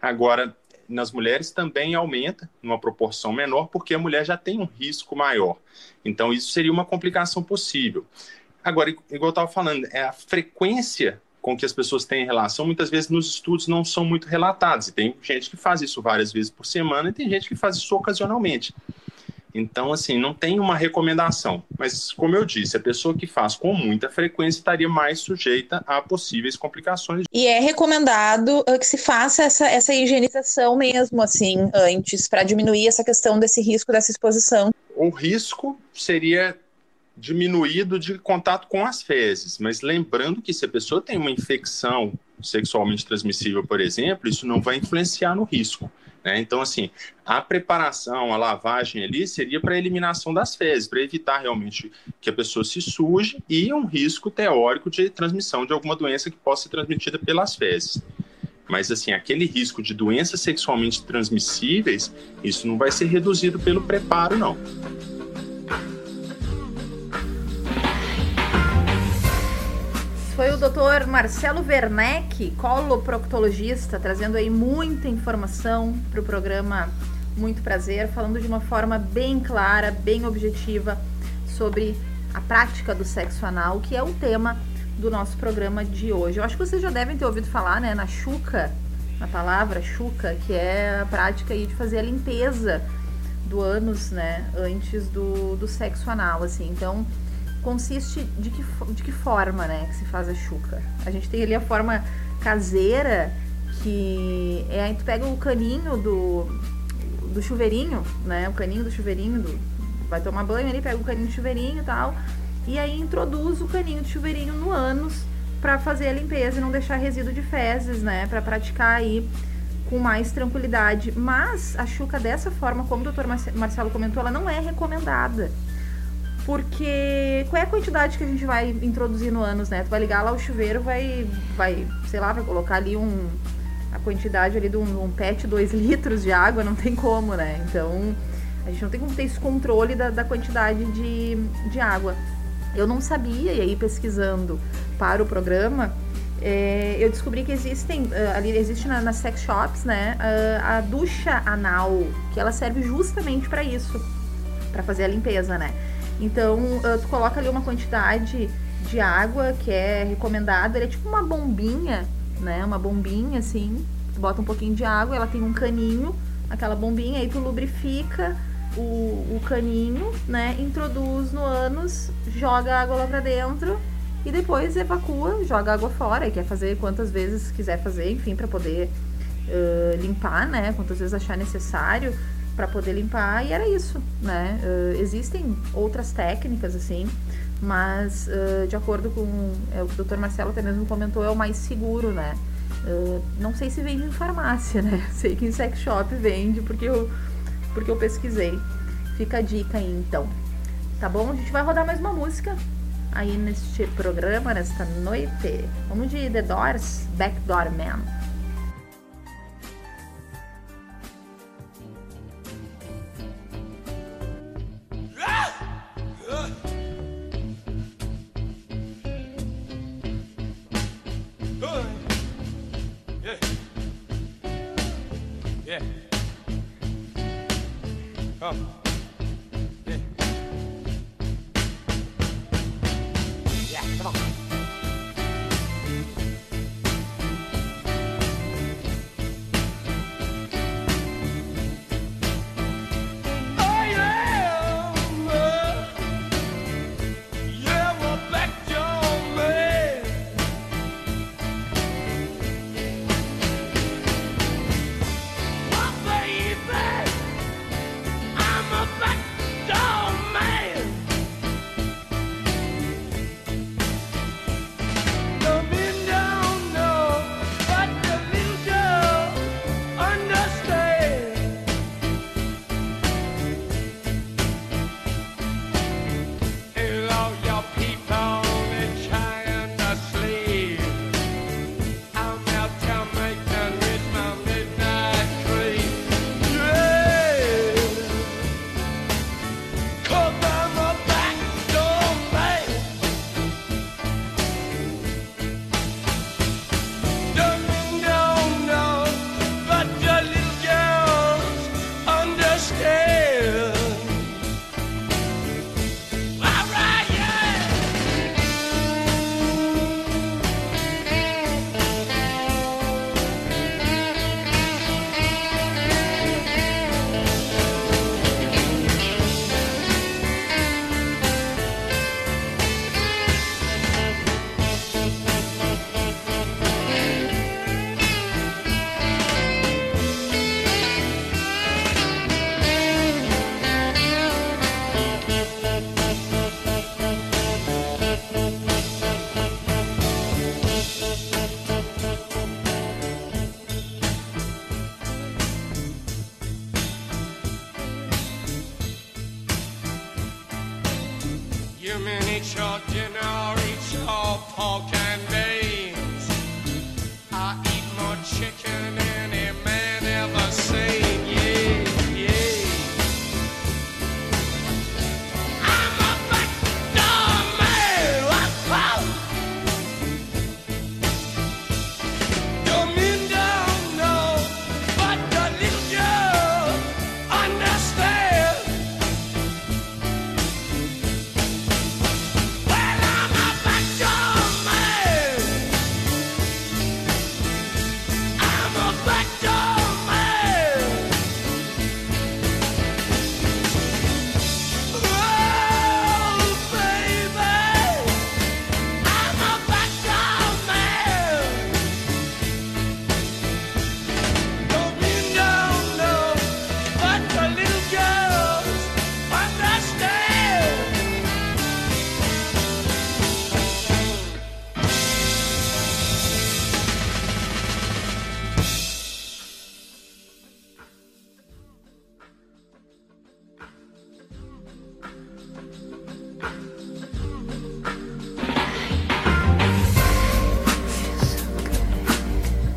Agora, nas mulheres também aumenta numa proporção menor, porque a mulher já tem um risco maior. Então, isso seria uma complicação possível. Agora, igual eu estava falando, é a frequência com que as pessoas têm relação, muitas vezes nos estudos não são muito relatados. E tem gente que faz isso várias vezes por semana e tem gente que faz isso ocasionalmente. Então, assim, não tem uma recomendação. Mas, como eu disse, a pessoa que faz com muita frequência estaria mais sujeita a possíveis complicações. E é recomendado uh, que se faça essa, essa higienização mesmo, assim, antes, para diminuir essa questão desse risco, dessa exposição. O risco seria diminuído de contato com as fezes, mas lembrando que se a pessoa tem uma infecção sexualmente transmissível, por exemplo, isso não vai influenciar no risco. Né? Então, assim, a preparação, a lavagem ali seria para eliminação das fezes, para evitar realmente que a pessoa se suje e um risco teórico de transmissão de alguma doença que possa ser transmitida pelas fezes. Mas, assim, aquele risco de doenças sexualmente transmissíveis, isso não vai ser reduzido pelo preparo, não. Dr. Marcelo Werneck, coloproctologista, trazendo aí muita informação para o programa Muito Prazer, falando de uma forma bem clara, bem objetiva sobre a prática do sexo anal, que é o tema do nosso programa de hoje. Eu acho que vocês já devem ter ouvido falar, né, na chuca, na palavra chuca, que é a prática aí de fazer a limpeza do ânus, né, antes do, do sexo anal, assim. Então, consiste de que, de que forma, né, que se faz a chuca? A gente tem ali a forma caseira, que é aí tu pega o caninho do, do chuveirinho, né, o caninho do chuveirinho, do, vai tomar banho ali, pega o caninho do chuveirinho e tal, e aí introduz o caninho de chuveirinho no ânus para fazer a limpeza e não deixar resíduo de fezes, né, para praticar aí com mais tranquilidade. Mas a chuca dessa forma, como o Dr. Marcelo comentou, ela não é recomendada. Porque qual é a quantidade que a gente vai introduzir no ânus, né? Tu vai ligar lá o chuveiro, vai, vai, sei lá, vai colocar ali um a quantidade ali de um, um PET 2 litros de água, não tem como, né? Então, a gente não tem como ter esse controle da, da quantidade de, de água. Eu não sabia, e aí pesquisando para o programa, é, eu descobri que existem, uh, ali existe na, nas sex shops, né, uh, a ducha anal, que ela serve justamente para isso, para fazer a limpeza, né. Então, uh, tu coloca ali uma quantidade de água que é recomendada, é tipo uma bombinha, né, uma bombinha assim, tu bota um pouquinho de água, ela tem um caninho, aquela bombinha, aí tu lubrifica o, o caninho, né? Introduz no ânus, joga a água lá pra dentro e depois evacua, joga a água fora. E quer fazer quantas vezes quiser fazer, enfim, para poder uh, limpar, né? Quantas vezes achar necessário para poder limpar. E era isso, né? Uh, existem outras técnicas, assim, mas uh, de acordo com é, o Dr. Marcelo até mesmo comentou, é o mais seguro, né? não sei se vende em farmácia, né? Sei que em sex shop vende, porque eu porque eu pesquisei. Fica a dica aí então. Tá bom? A gente vai rodar mais uma música aí neste programa, nesta noite. Vamos de The Doors, Backdoor Man.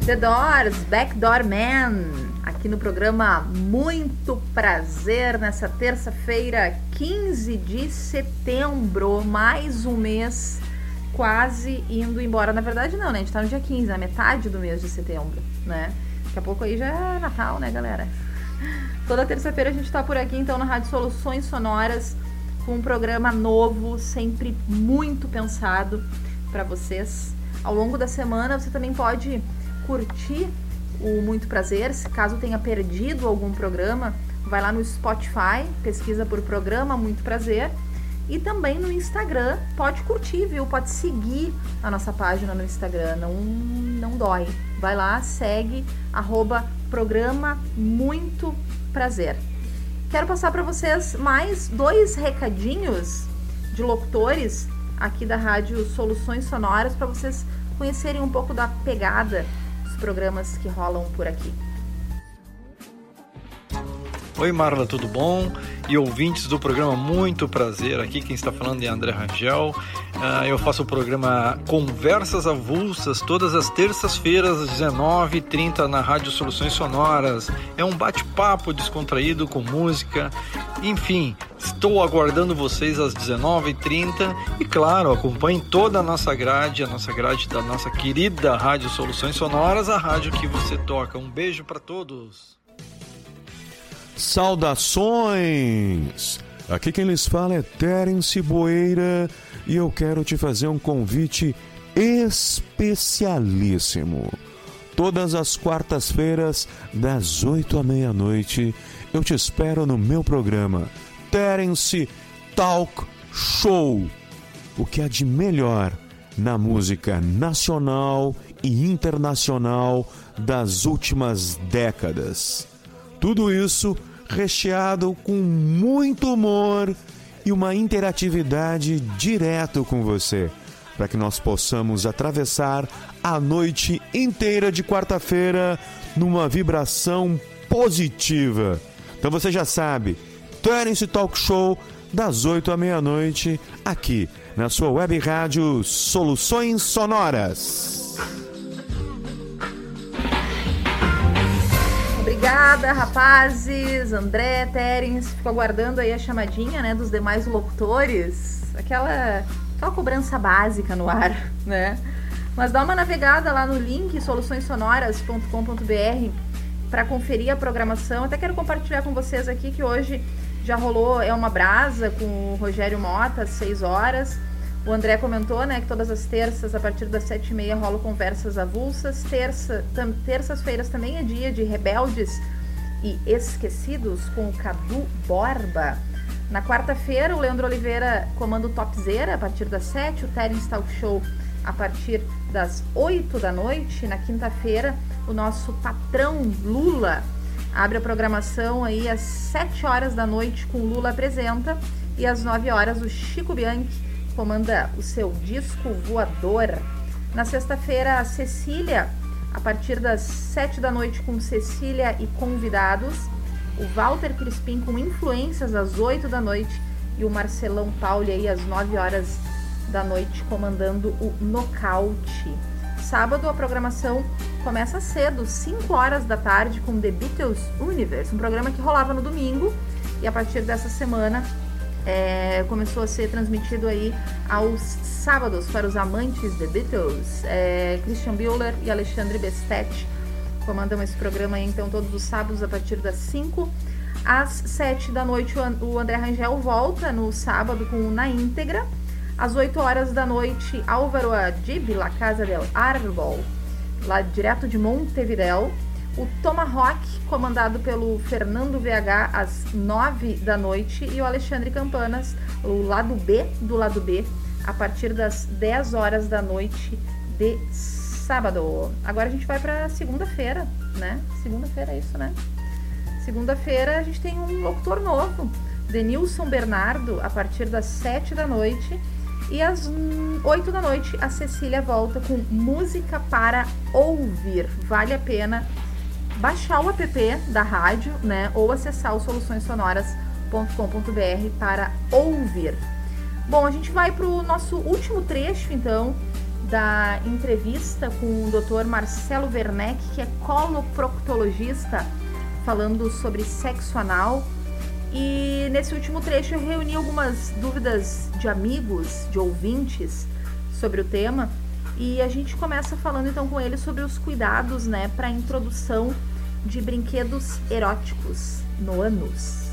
The Doors, Backdoor Man, aqui no programa Muito Prazer, nessa terça-feira, 15 de setembro, mais um mês quase indo embora. Na verdade, não, né? A gente tá no dia 15, na metade do mês de setembro, né? Daqui a pouco aí já é Natal, né, galera? Toda terça-feira a gente tá por aqui, então, na Rádio Soluções Sonoras, com um programa novo, sempre muito pensado para vocês. Ao longo da semana, você também pode curtir o Muito Prazer. Se caso tenha perdido algum programa, vai lá no Spotify, pesquisa por programa Muito Prazer. E também no Instagram, pode curtir, viu? Pode seguir a nossa página no Instagram, não, não dói. Vai lá, segue, arroba programa Muito Prazer. Quero passar para vocês mais dois recadinhos de locutores aqui da Rádio Soluções Sonoras para vocês conhecerem um pouco da pegada programas que rolam por aqui. Oi Marla, tudo bom? E ouvintes do programa, muito prazer. Aqui quem está falando é André Rangel. Uh, eu faço o programa Conversas Avulsas todas as terças-feiras às 19h30 na Rádio Soluções Sonoras. É um bate-papo descontraído com música. Enfim, estou aguardando vocês às 19h30 e, claro, acompanhe toda a nossa grade, a nossa grade da nossa querida Rádio Soluções Sonoras, a rádio que você toca. Um beijo para todos. Saudações! Aqui quem lhes fala é Terence Boeira e eu quero te fazer um convite especialíssimo. Todas as quartas-feiras, das oito à meia-noite, eu te espero no meu programa Terence Talk Show. O que há de melhor na música nacional e internacional das últimas décadas. Tudo isso recheado com muito humor e uma interatividade direto com você, para que nós possamos atravessar a noite inteira de quarta-feira numa vibração positiva. Então você já sabe, Terence Talk Show das 8 à meia-noite aqui na sua web rádio Soluções Sonoras. Obrigada, rapazes, André, Terence. Fico aguardando aí a chamadinha, né, dos demais locutores. Aquela, aquela cobrança básica no ar, né? Mas dá uma navegada lá no link soluçõessonoras.com.br para conferir a programação. Até quero compartilhar com vocês aqui que hoje já rolou é uma brasa com o Rogério Mota às 6 horas. O André comentou, né, que todas as terças, a partir das sete e meia, rolam conversas avulsas. Terça, terças-feiras também é dia de rebeldes e esquecidos com o Cadu Borba. Na quarta-feira, o Leandro Oliveira comanda o Topzera a partir das sete, o Terence Talk Show a partir das oito da noite. Na quinta-feira, o nosso patrão Lula abre a programação aí às sete horas da noite com Lula apresenta e às nove horas o Chico Bianchi comanda o seu disco voador. Na sexta-feira, Cecília, a partir das sete da noite, com Cecília e convidados. O Walter Crispim com influências às oito da noite e o Marcelão Pauli aí às nove horas da noite comandando o Nocaute. Sábado a programação começa cedo, 5 horas da tarde com The Beatles Universe, um programa que rolava no domingo e a partir dessa semana é, começou a ser transmitido aí aos sábados para os amantes de Beatles. É, Christian Bueller e Alexandre Bestet comandam esse programa aí, então todos os sábados a partir das 5 às 7 da noite o André Rangel volta no sábado com Na Íntegra. Às 8 horas da noite, Álvaro Adib, La Casa del Árbol, lá direto de Montevidéu o Tomahawk, comandado pelo Fernando VH, às 9 da noite, e o Alexandre Campanas, o lado B do lado B, a partir das 10 horas da noite de sábado. Agora a gente vai para segunda-feira, né? Segunda-feira é isso, né? Segunda-feira a gente tem um locutor novo, Denilson Bernardo, a partir das 7 da noite. E às 8 da noite a Cecília volta com música para ouvir. Vale a pena baixar o app da rádio, né, ou acessar o soluçõessonoras.com.br para ouvir. Bom, a gente vai para o nosso último trecho, então, da entrevista com o Dr. Marcelo Werneck, que é coloproctologista, falando sobre sexo anal. E nesse último trecho eu reuni algumas dúvidas de amigos, de ouvintes sobre o tema, e a gente começa falando então com ele sobre os cuidados, né, para a introdução de brinquedos eróticos no ânus.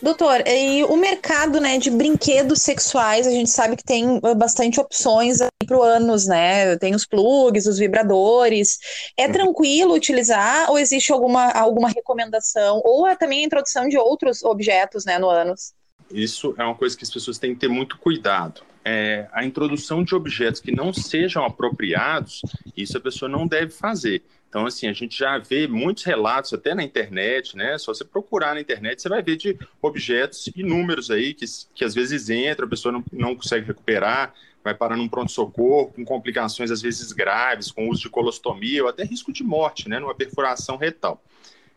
Doutor, e o mercado né, de brinquedos sexuais, a gente sabe que tem uh, bastante opções para o ânus, né? Tem os plugs, os vibradores. É uhum. tranquilo utilizar ou existe alguma, alguma recomendação? Ou é também a introdução de outros objetos né, no ânus? Isso é uma coisa que as pessoas têm que ter muito cuidado. É, a introdução de objetos que não sejam apropriados, isso a pessoa não deve fazer. Então, assim, a gente já vê muitos relatos, até na internet, né? Só você procurar na internet, você vai ver de objetos inúmeros aí, que, que às vezes entra, a pessoa não, não consegue recuperar, vai parar num pronto-socorro, com complicações às vezes graves, com uso de colostomia, ou até risco de morte, né? Numa perfuração retal.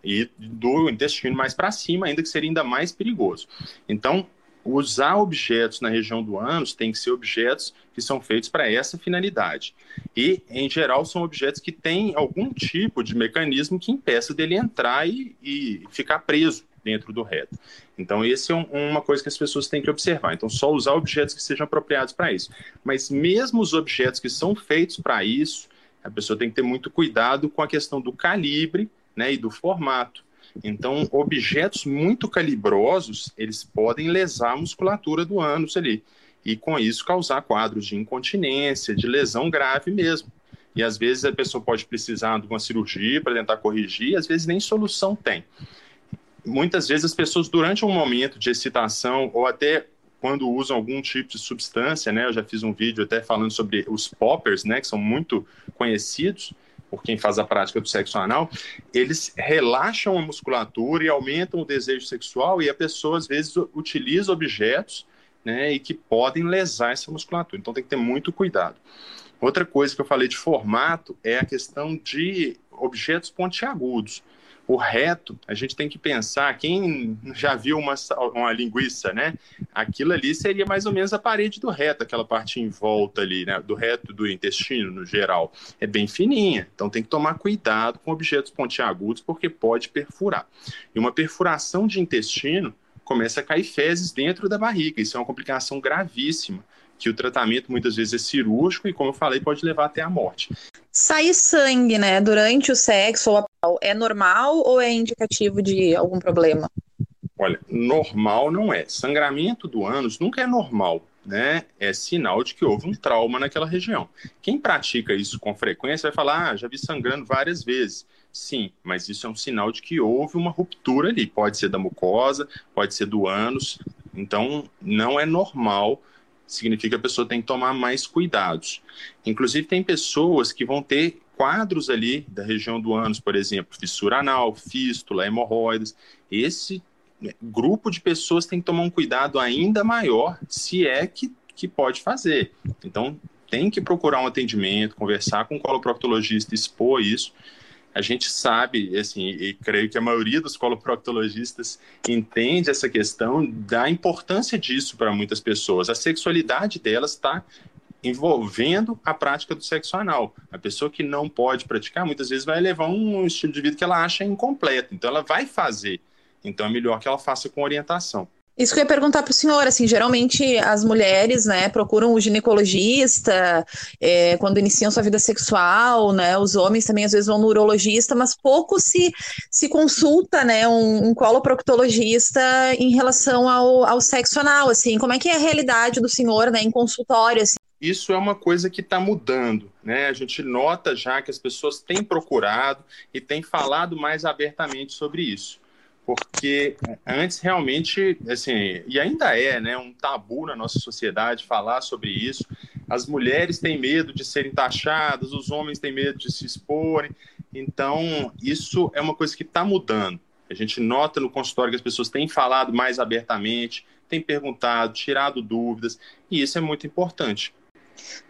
E do intestino mais para cima, ainda que seria ainda mais perigoso. Então, usar objetos na região do ânus tem que ser objetos que são feitos para essa finalidade. E, em geral, são objetos que têm algum tipo de mecanismo que impeça dele entrar e, e ficar preso dentro do reto. Então, esse é um, uma coisa que as pessoas têm que observar. Então, só usar objetos que sejam apropriados para isso. Mas mesmo os objetos que são feitos para isso, a pessoa tem que ter muito cuidado com a questão do calibre né, e do formato. Então, objetos muito calibrosos, eles podem lesar a musculatura do ânus ali. E com isso causar quadros de incontinência, de lesão grave mesmo. E às vezes a pessoa pode precisar de uma cirurgia para tentar corrigir, às vezes nem solução tem. Muitas vezes as pessoas, durante um momento de excitação, ou até quando usam algum tipo de substância, né? Eu já fiz um vídeo até falando sobre os poppers, né? Que são muito conhecidos por quem faz a prática do sexo anal, eles relaxam a musculatura e aumentam o desejo sexual e a pessoa às vezes utiliza objetos né, e que podem lesar essa musculatura. Então tem que ter muito cuidado. Outra coisa que eu falei de formato é a questão de objetos pontiagudos. O reto, a gente tem que pensar, quem já viu uma, uma linguiça, né? Aquilo ali seria mais ou menos a parede do reto, aquela parte em volta ali, né? Do reto do intestino, no geral. É bem fininha, então tem que tomar cuidado com objetos pontiagudos, porque pode perfurar. E uma perfuração de intestino começa a cair fezes dentro da barriga, isso é uma complicação gravíssima que o tratamento muitas vezes é cirúrgico e, como eu falei, pode levar até a morte. Sair sangue, né, durante o sexo é normal ou é indicativo de algum problema? Olha, normal não é. Sangramento do ânus nunca é normal, né? É sinal de que houve um trauma naquela região. Quem pratica isso com frequência vai falar: ah, já vi sangrando várias vezes. Sim, mas isso é um sinal de que houve uma ruptura ali. Pode ser da mucosa, pode ser do ânus. Então, não é normal significa que a pessoa tem que tomar mais cuidados. Inclusive, tem pessoas que vão ter quadros ali da região do ânus, por exemplo, fissura anal, fístula, hemorroidas. Esse né, grupo de pessoas tem que tomar um cuidado ainda maior, se é que, que pode fazer. Então, tem que procurar um atendimento, conversar com o coloproctologista, expor isso, a gente sabe, assim, e creio que a maioria dos coloproctologistas entende essa questão da importância disso para muitas pessoas. A sexualidade delas está envolvendo a prática do sexo anal. A pessoa que não pode praticar, muitas vezes vai levar um estilo de vida que ela acha incompleto. Então, ela vai fazer. Então, é melhor que ela faça com orientação. Isso que eu ia perguntar para o senhor, assim, geralmente as mulheres, né, procuram o ginecologista é, quando iniciam sua vida sexual, né, os homens também às vezes vão no urologista, mas pouco se, se consulta, né, um, um coloproctologista em relação ao, ao sexo anal, assim, como é que é a realidade do senhor, né, em consultório, assim? Isso é uma coisa que está mudando, né? A gente nota já que as pessoas têm procurado e têm falado mais abertamente sobre isso porque antes realmente, assim, e ainda é, né, um tabu na nossa sociedade falar sobre isso. As mulheres têm medo de serem taxadas, os homens têm medo de se exporem. Então, isso é uma coisa que está mudando. A gente nota no consultório que as pessoas têm falado mais abertamente, têm perguntado, tirado dúvidas, e isso é muito importante.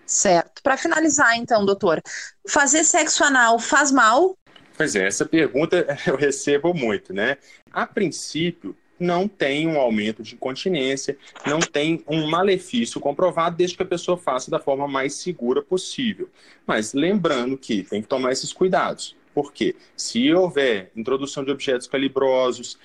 Certo. Para finalizar, então, doutor, fazer sexo anal faz mal? Pois é, essa pergunta eu recebo muito, né? A princípio, não tem um aumento de incontinência, não tem um malefício comprovado, desde que a pessoa faça da forma mais segura possível. Mas lembrando que tem que tomar esses cuidados. Porque se houver introdução de objetos calibrosos,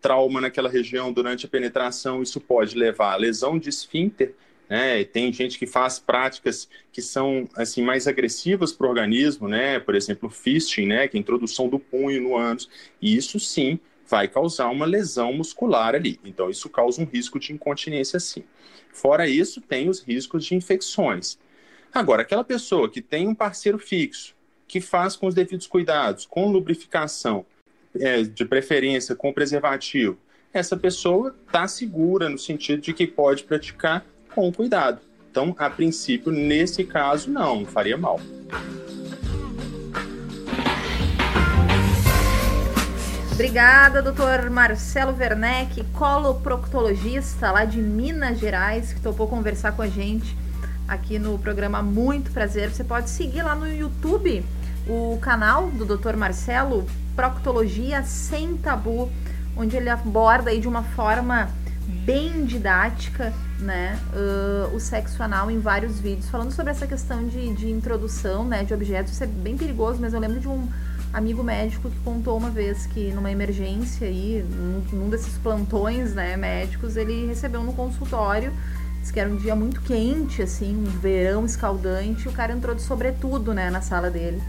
trauma naquela região durante a penetração, isso pode levar a lesão de esfíncter, né? Tem gente que faz práticas que são assim mais agressivas para o organismo, né? Por exemplo, fisting, né? Que é a introdução do punho no ânus. E isso sim vai causar uma lesão muscular ali. Então isso causa um risco de incontinência sim. Fora isso, tem os riscos de infecções. Agora, aquela pessoa que tem um parceiro fixo, que faz com os devidos cuidados, com lubrificação, é, de preferência com preservativo, essa pessoa está segura no sentido de que pode praticar com cuidado. Então, a princípio, nesse caso, não, faria mal. Obrigada, doutor Marcelo Werneck, coloproctologista lá de Minas Gerais, que topou conversar com a gente aqui no programa Muito Prazer. Você pode seguir lá no YouTube o canal do Dr. Marcelo, Proctologia Sem Tabu, onde ele aborda aí de uma forma bem didática, né, uh, o sexo anal em vários vídeos, falando sobre essa questão de, de introdução, né, de objetos. Isso é bem perigoso, mas eu lembro de um amigo médico que contou uma vez que numa emergência aí, num, num desses plantões, né, médicos, ele recebeu no consultório Diz que era um dia muito quente, assim, um verão escaldante, o cara entrou de sobretudo, né, na sala dele.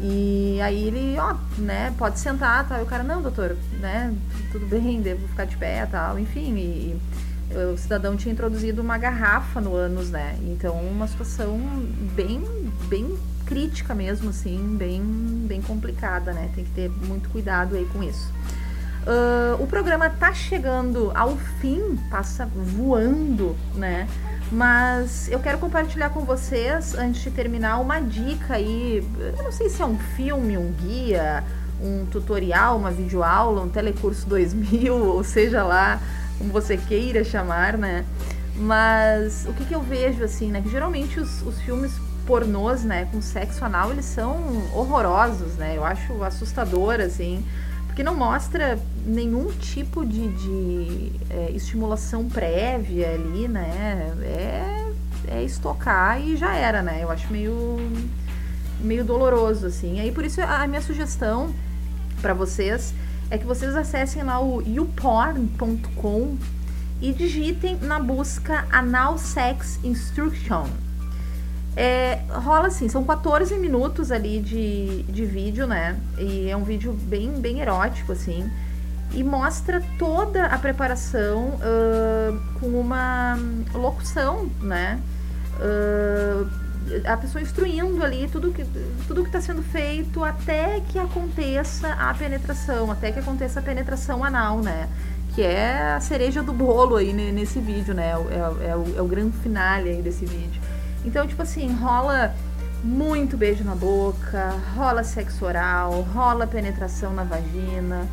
E aí ele, ó, né, pode sentar, tal. E o cara, não, doutor, né, tudo bem, devo ficar de pé, tal. Enfim, e, e o cidadão tinha introduzido uma garrafa no ânus, né? Então, uma situação bem, bem crítica mesmo, assim, bem, bem complicada, né? Tem que ter muito cuidado aí com isso. Uh, o programa tá chegando ao fim, passa voando, né? Mas eu quero compartilhar com vocês, antes de terminar, uma dica aí. Eu não sei se é um filme, um guia, um tutorial, uma videoaula, um telecurso 2000, ou seja lá como você queira chamar, né? Mas o que, que eu vejo assim, né? Que geralmente os, os filmes pornôs, né, com sexo anal, eles são horrorosos, né? Eu acho assustador, assim porque não mostra nenhum tipo de, de é, estimulação prévia ali, né? É, é estocar e já era, né? Eu acho meio, meio doloroso, assim. Aí por isso a minha sugestão para vocês é que vocês acessem lá o youporn.com e digitem na busca Anal Sex Instruction é, rola assim, são 14 minutos ali de, de vídeo, né? E é um vídeo bem, bem erótico, assim. E mostra toda a preparação uh, com uma locução, né? Uh, a pessoa instruindo ali tudo que tudo que está sendo feito até que aconteça a penetração, até que aconteça a penetração anal, né? Que é a cereja do bolo aí nesse vídeo, né? É, é, é, o, é o grande finale aí desse vídeo. Então, tipo assim, rola muito beijo na boca, rola sexo oral, rola penetração na vagina,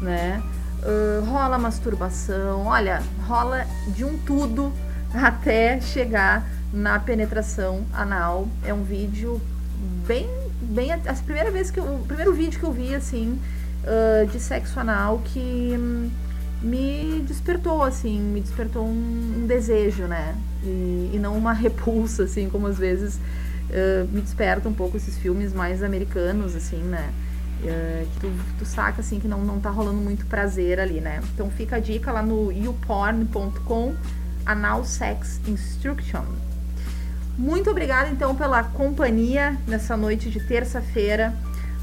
né? Uh, rola masturbação, olha, rola de um tudo até chegar na penetração anal. É um vídeo bem, bem, a primeira vez que eu, o primeiro vídeo que eu vi assim uh, de sexo anal que hum, me despertou assim, me despertou um, um desejo, né? e, e não uma repulsa, assim, como às vezes uh, me desperta um pouco esses filmes mais americanos, assim, né? Uh, que tu, tu, saca assim que não, não tá rolando muito prazer ali, né? Então fica a dica lá no youporn.com Anal Sex Instruction. Muito obrigada então pela companhia nessa noite de terça-feira.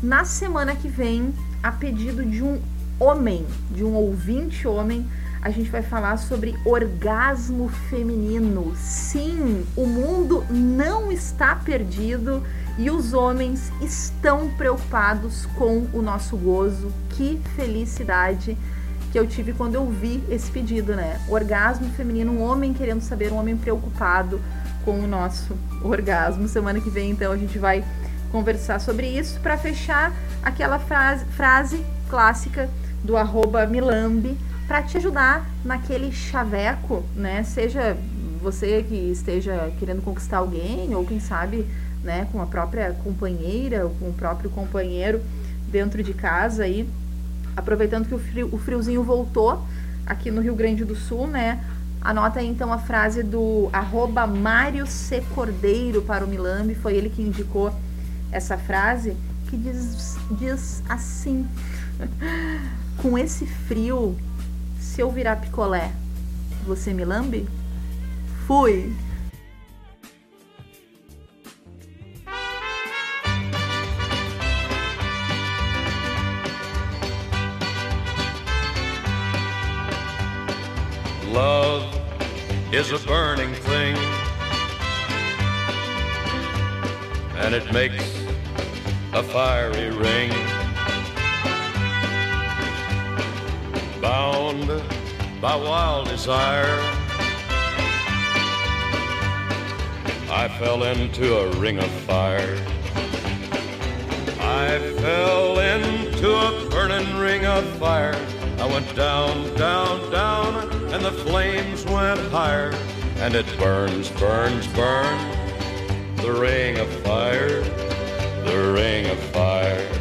Na semana que vem, a pedido de um homem, de um ouvinte homem, a gente vai falar sobre orgasmo feminino. Sim, o mundo não está perdido e os homens estão preocupados com o nosso gozo. Que felicidade que eu tive quando eu vi esse pedido, né? Orgasmo feminino, um homem querendo saber, um homem preocupado com o nosso orgasmo. Semana que vem, então, a gente vai conversar sobre isso para fechar aquela frase, frase clássica do arroba Milambi para te ajudar naquele chaveco, né? Seja você que esteja querendo conquistar alguém ou quem sabe, né, com a própria companheira ou com o próprio companheiro dentro de casa aí, aproveitando que o, frio, o friozinho voltou, aqui no Rio Grande do Sul, né? Anota aí então a frase do arroba Mário C. Cordeiro para o Milambi, foi ele que indicou essa frase, que diz, diz assim: Com esse frio, se eu virar picolé, você me lambe? Fui! Love is a burning thing, and it makes a fiery ring. Bound by wild desire, I fell into a ring of fire. I fell into a burning ring of fire. I went down, down, down, and the flames went higher. And it burns, burns, burns, the ring of fire, the ring of fire.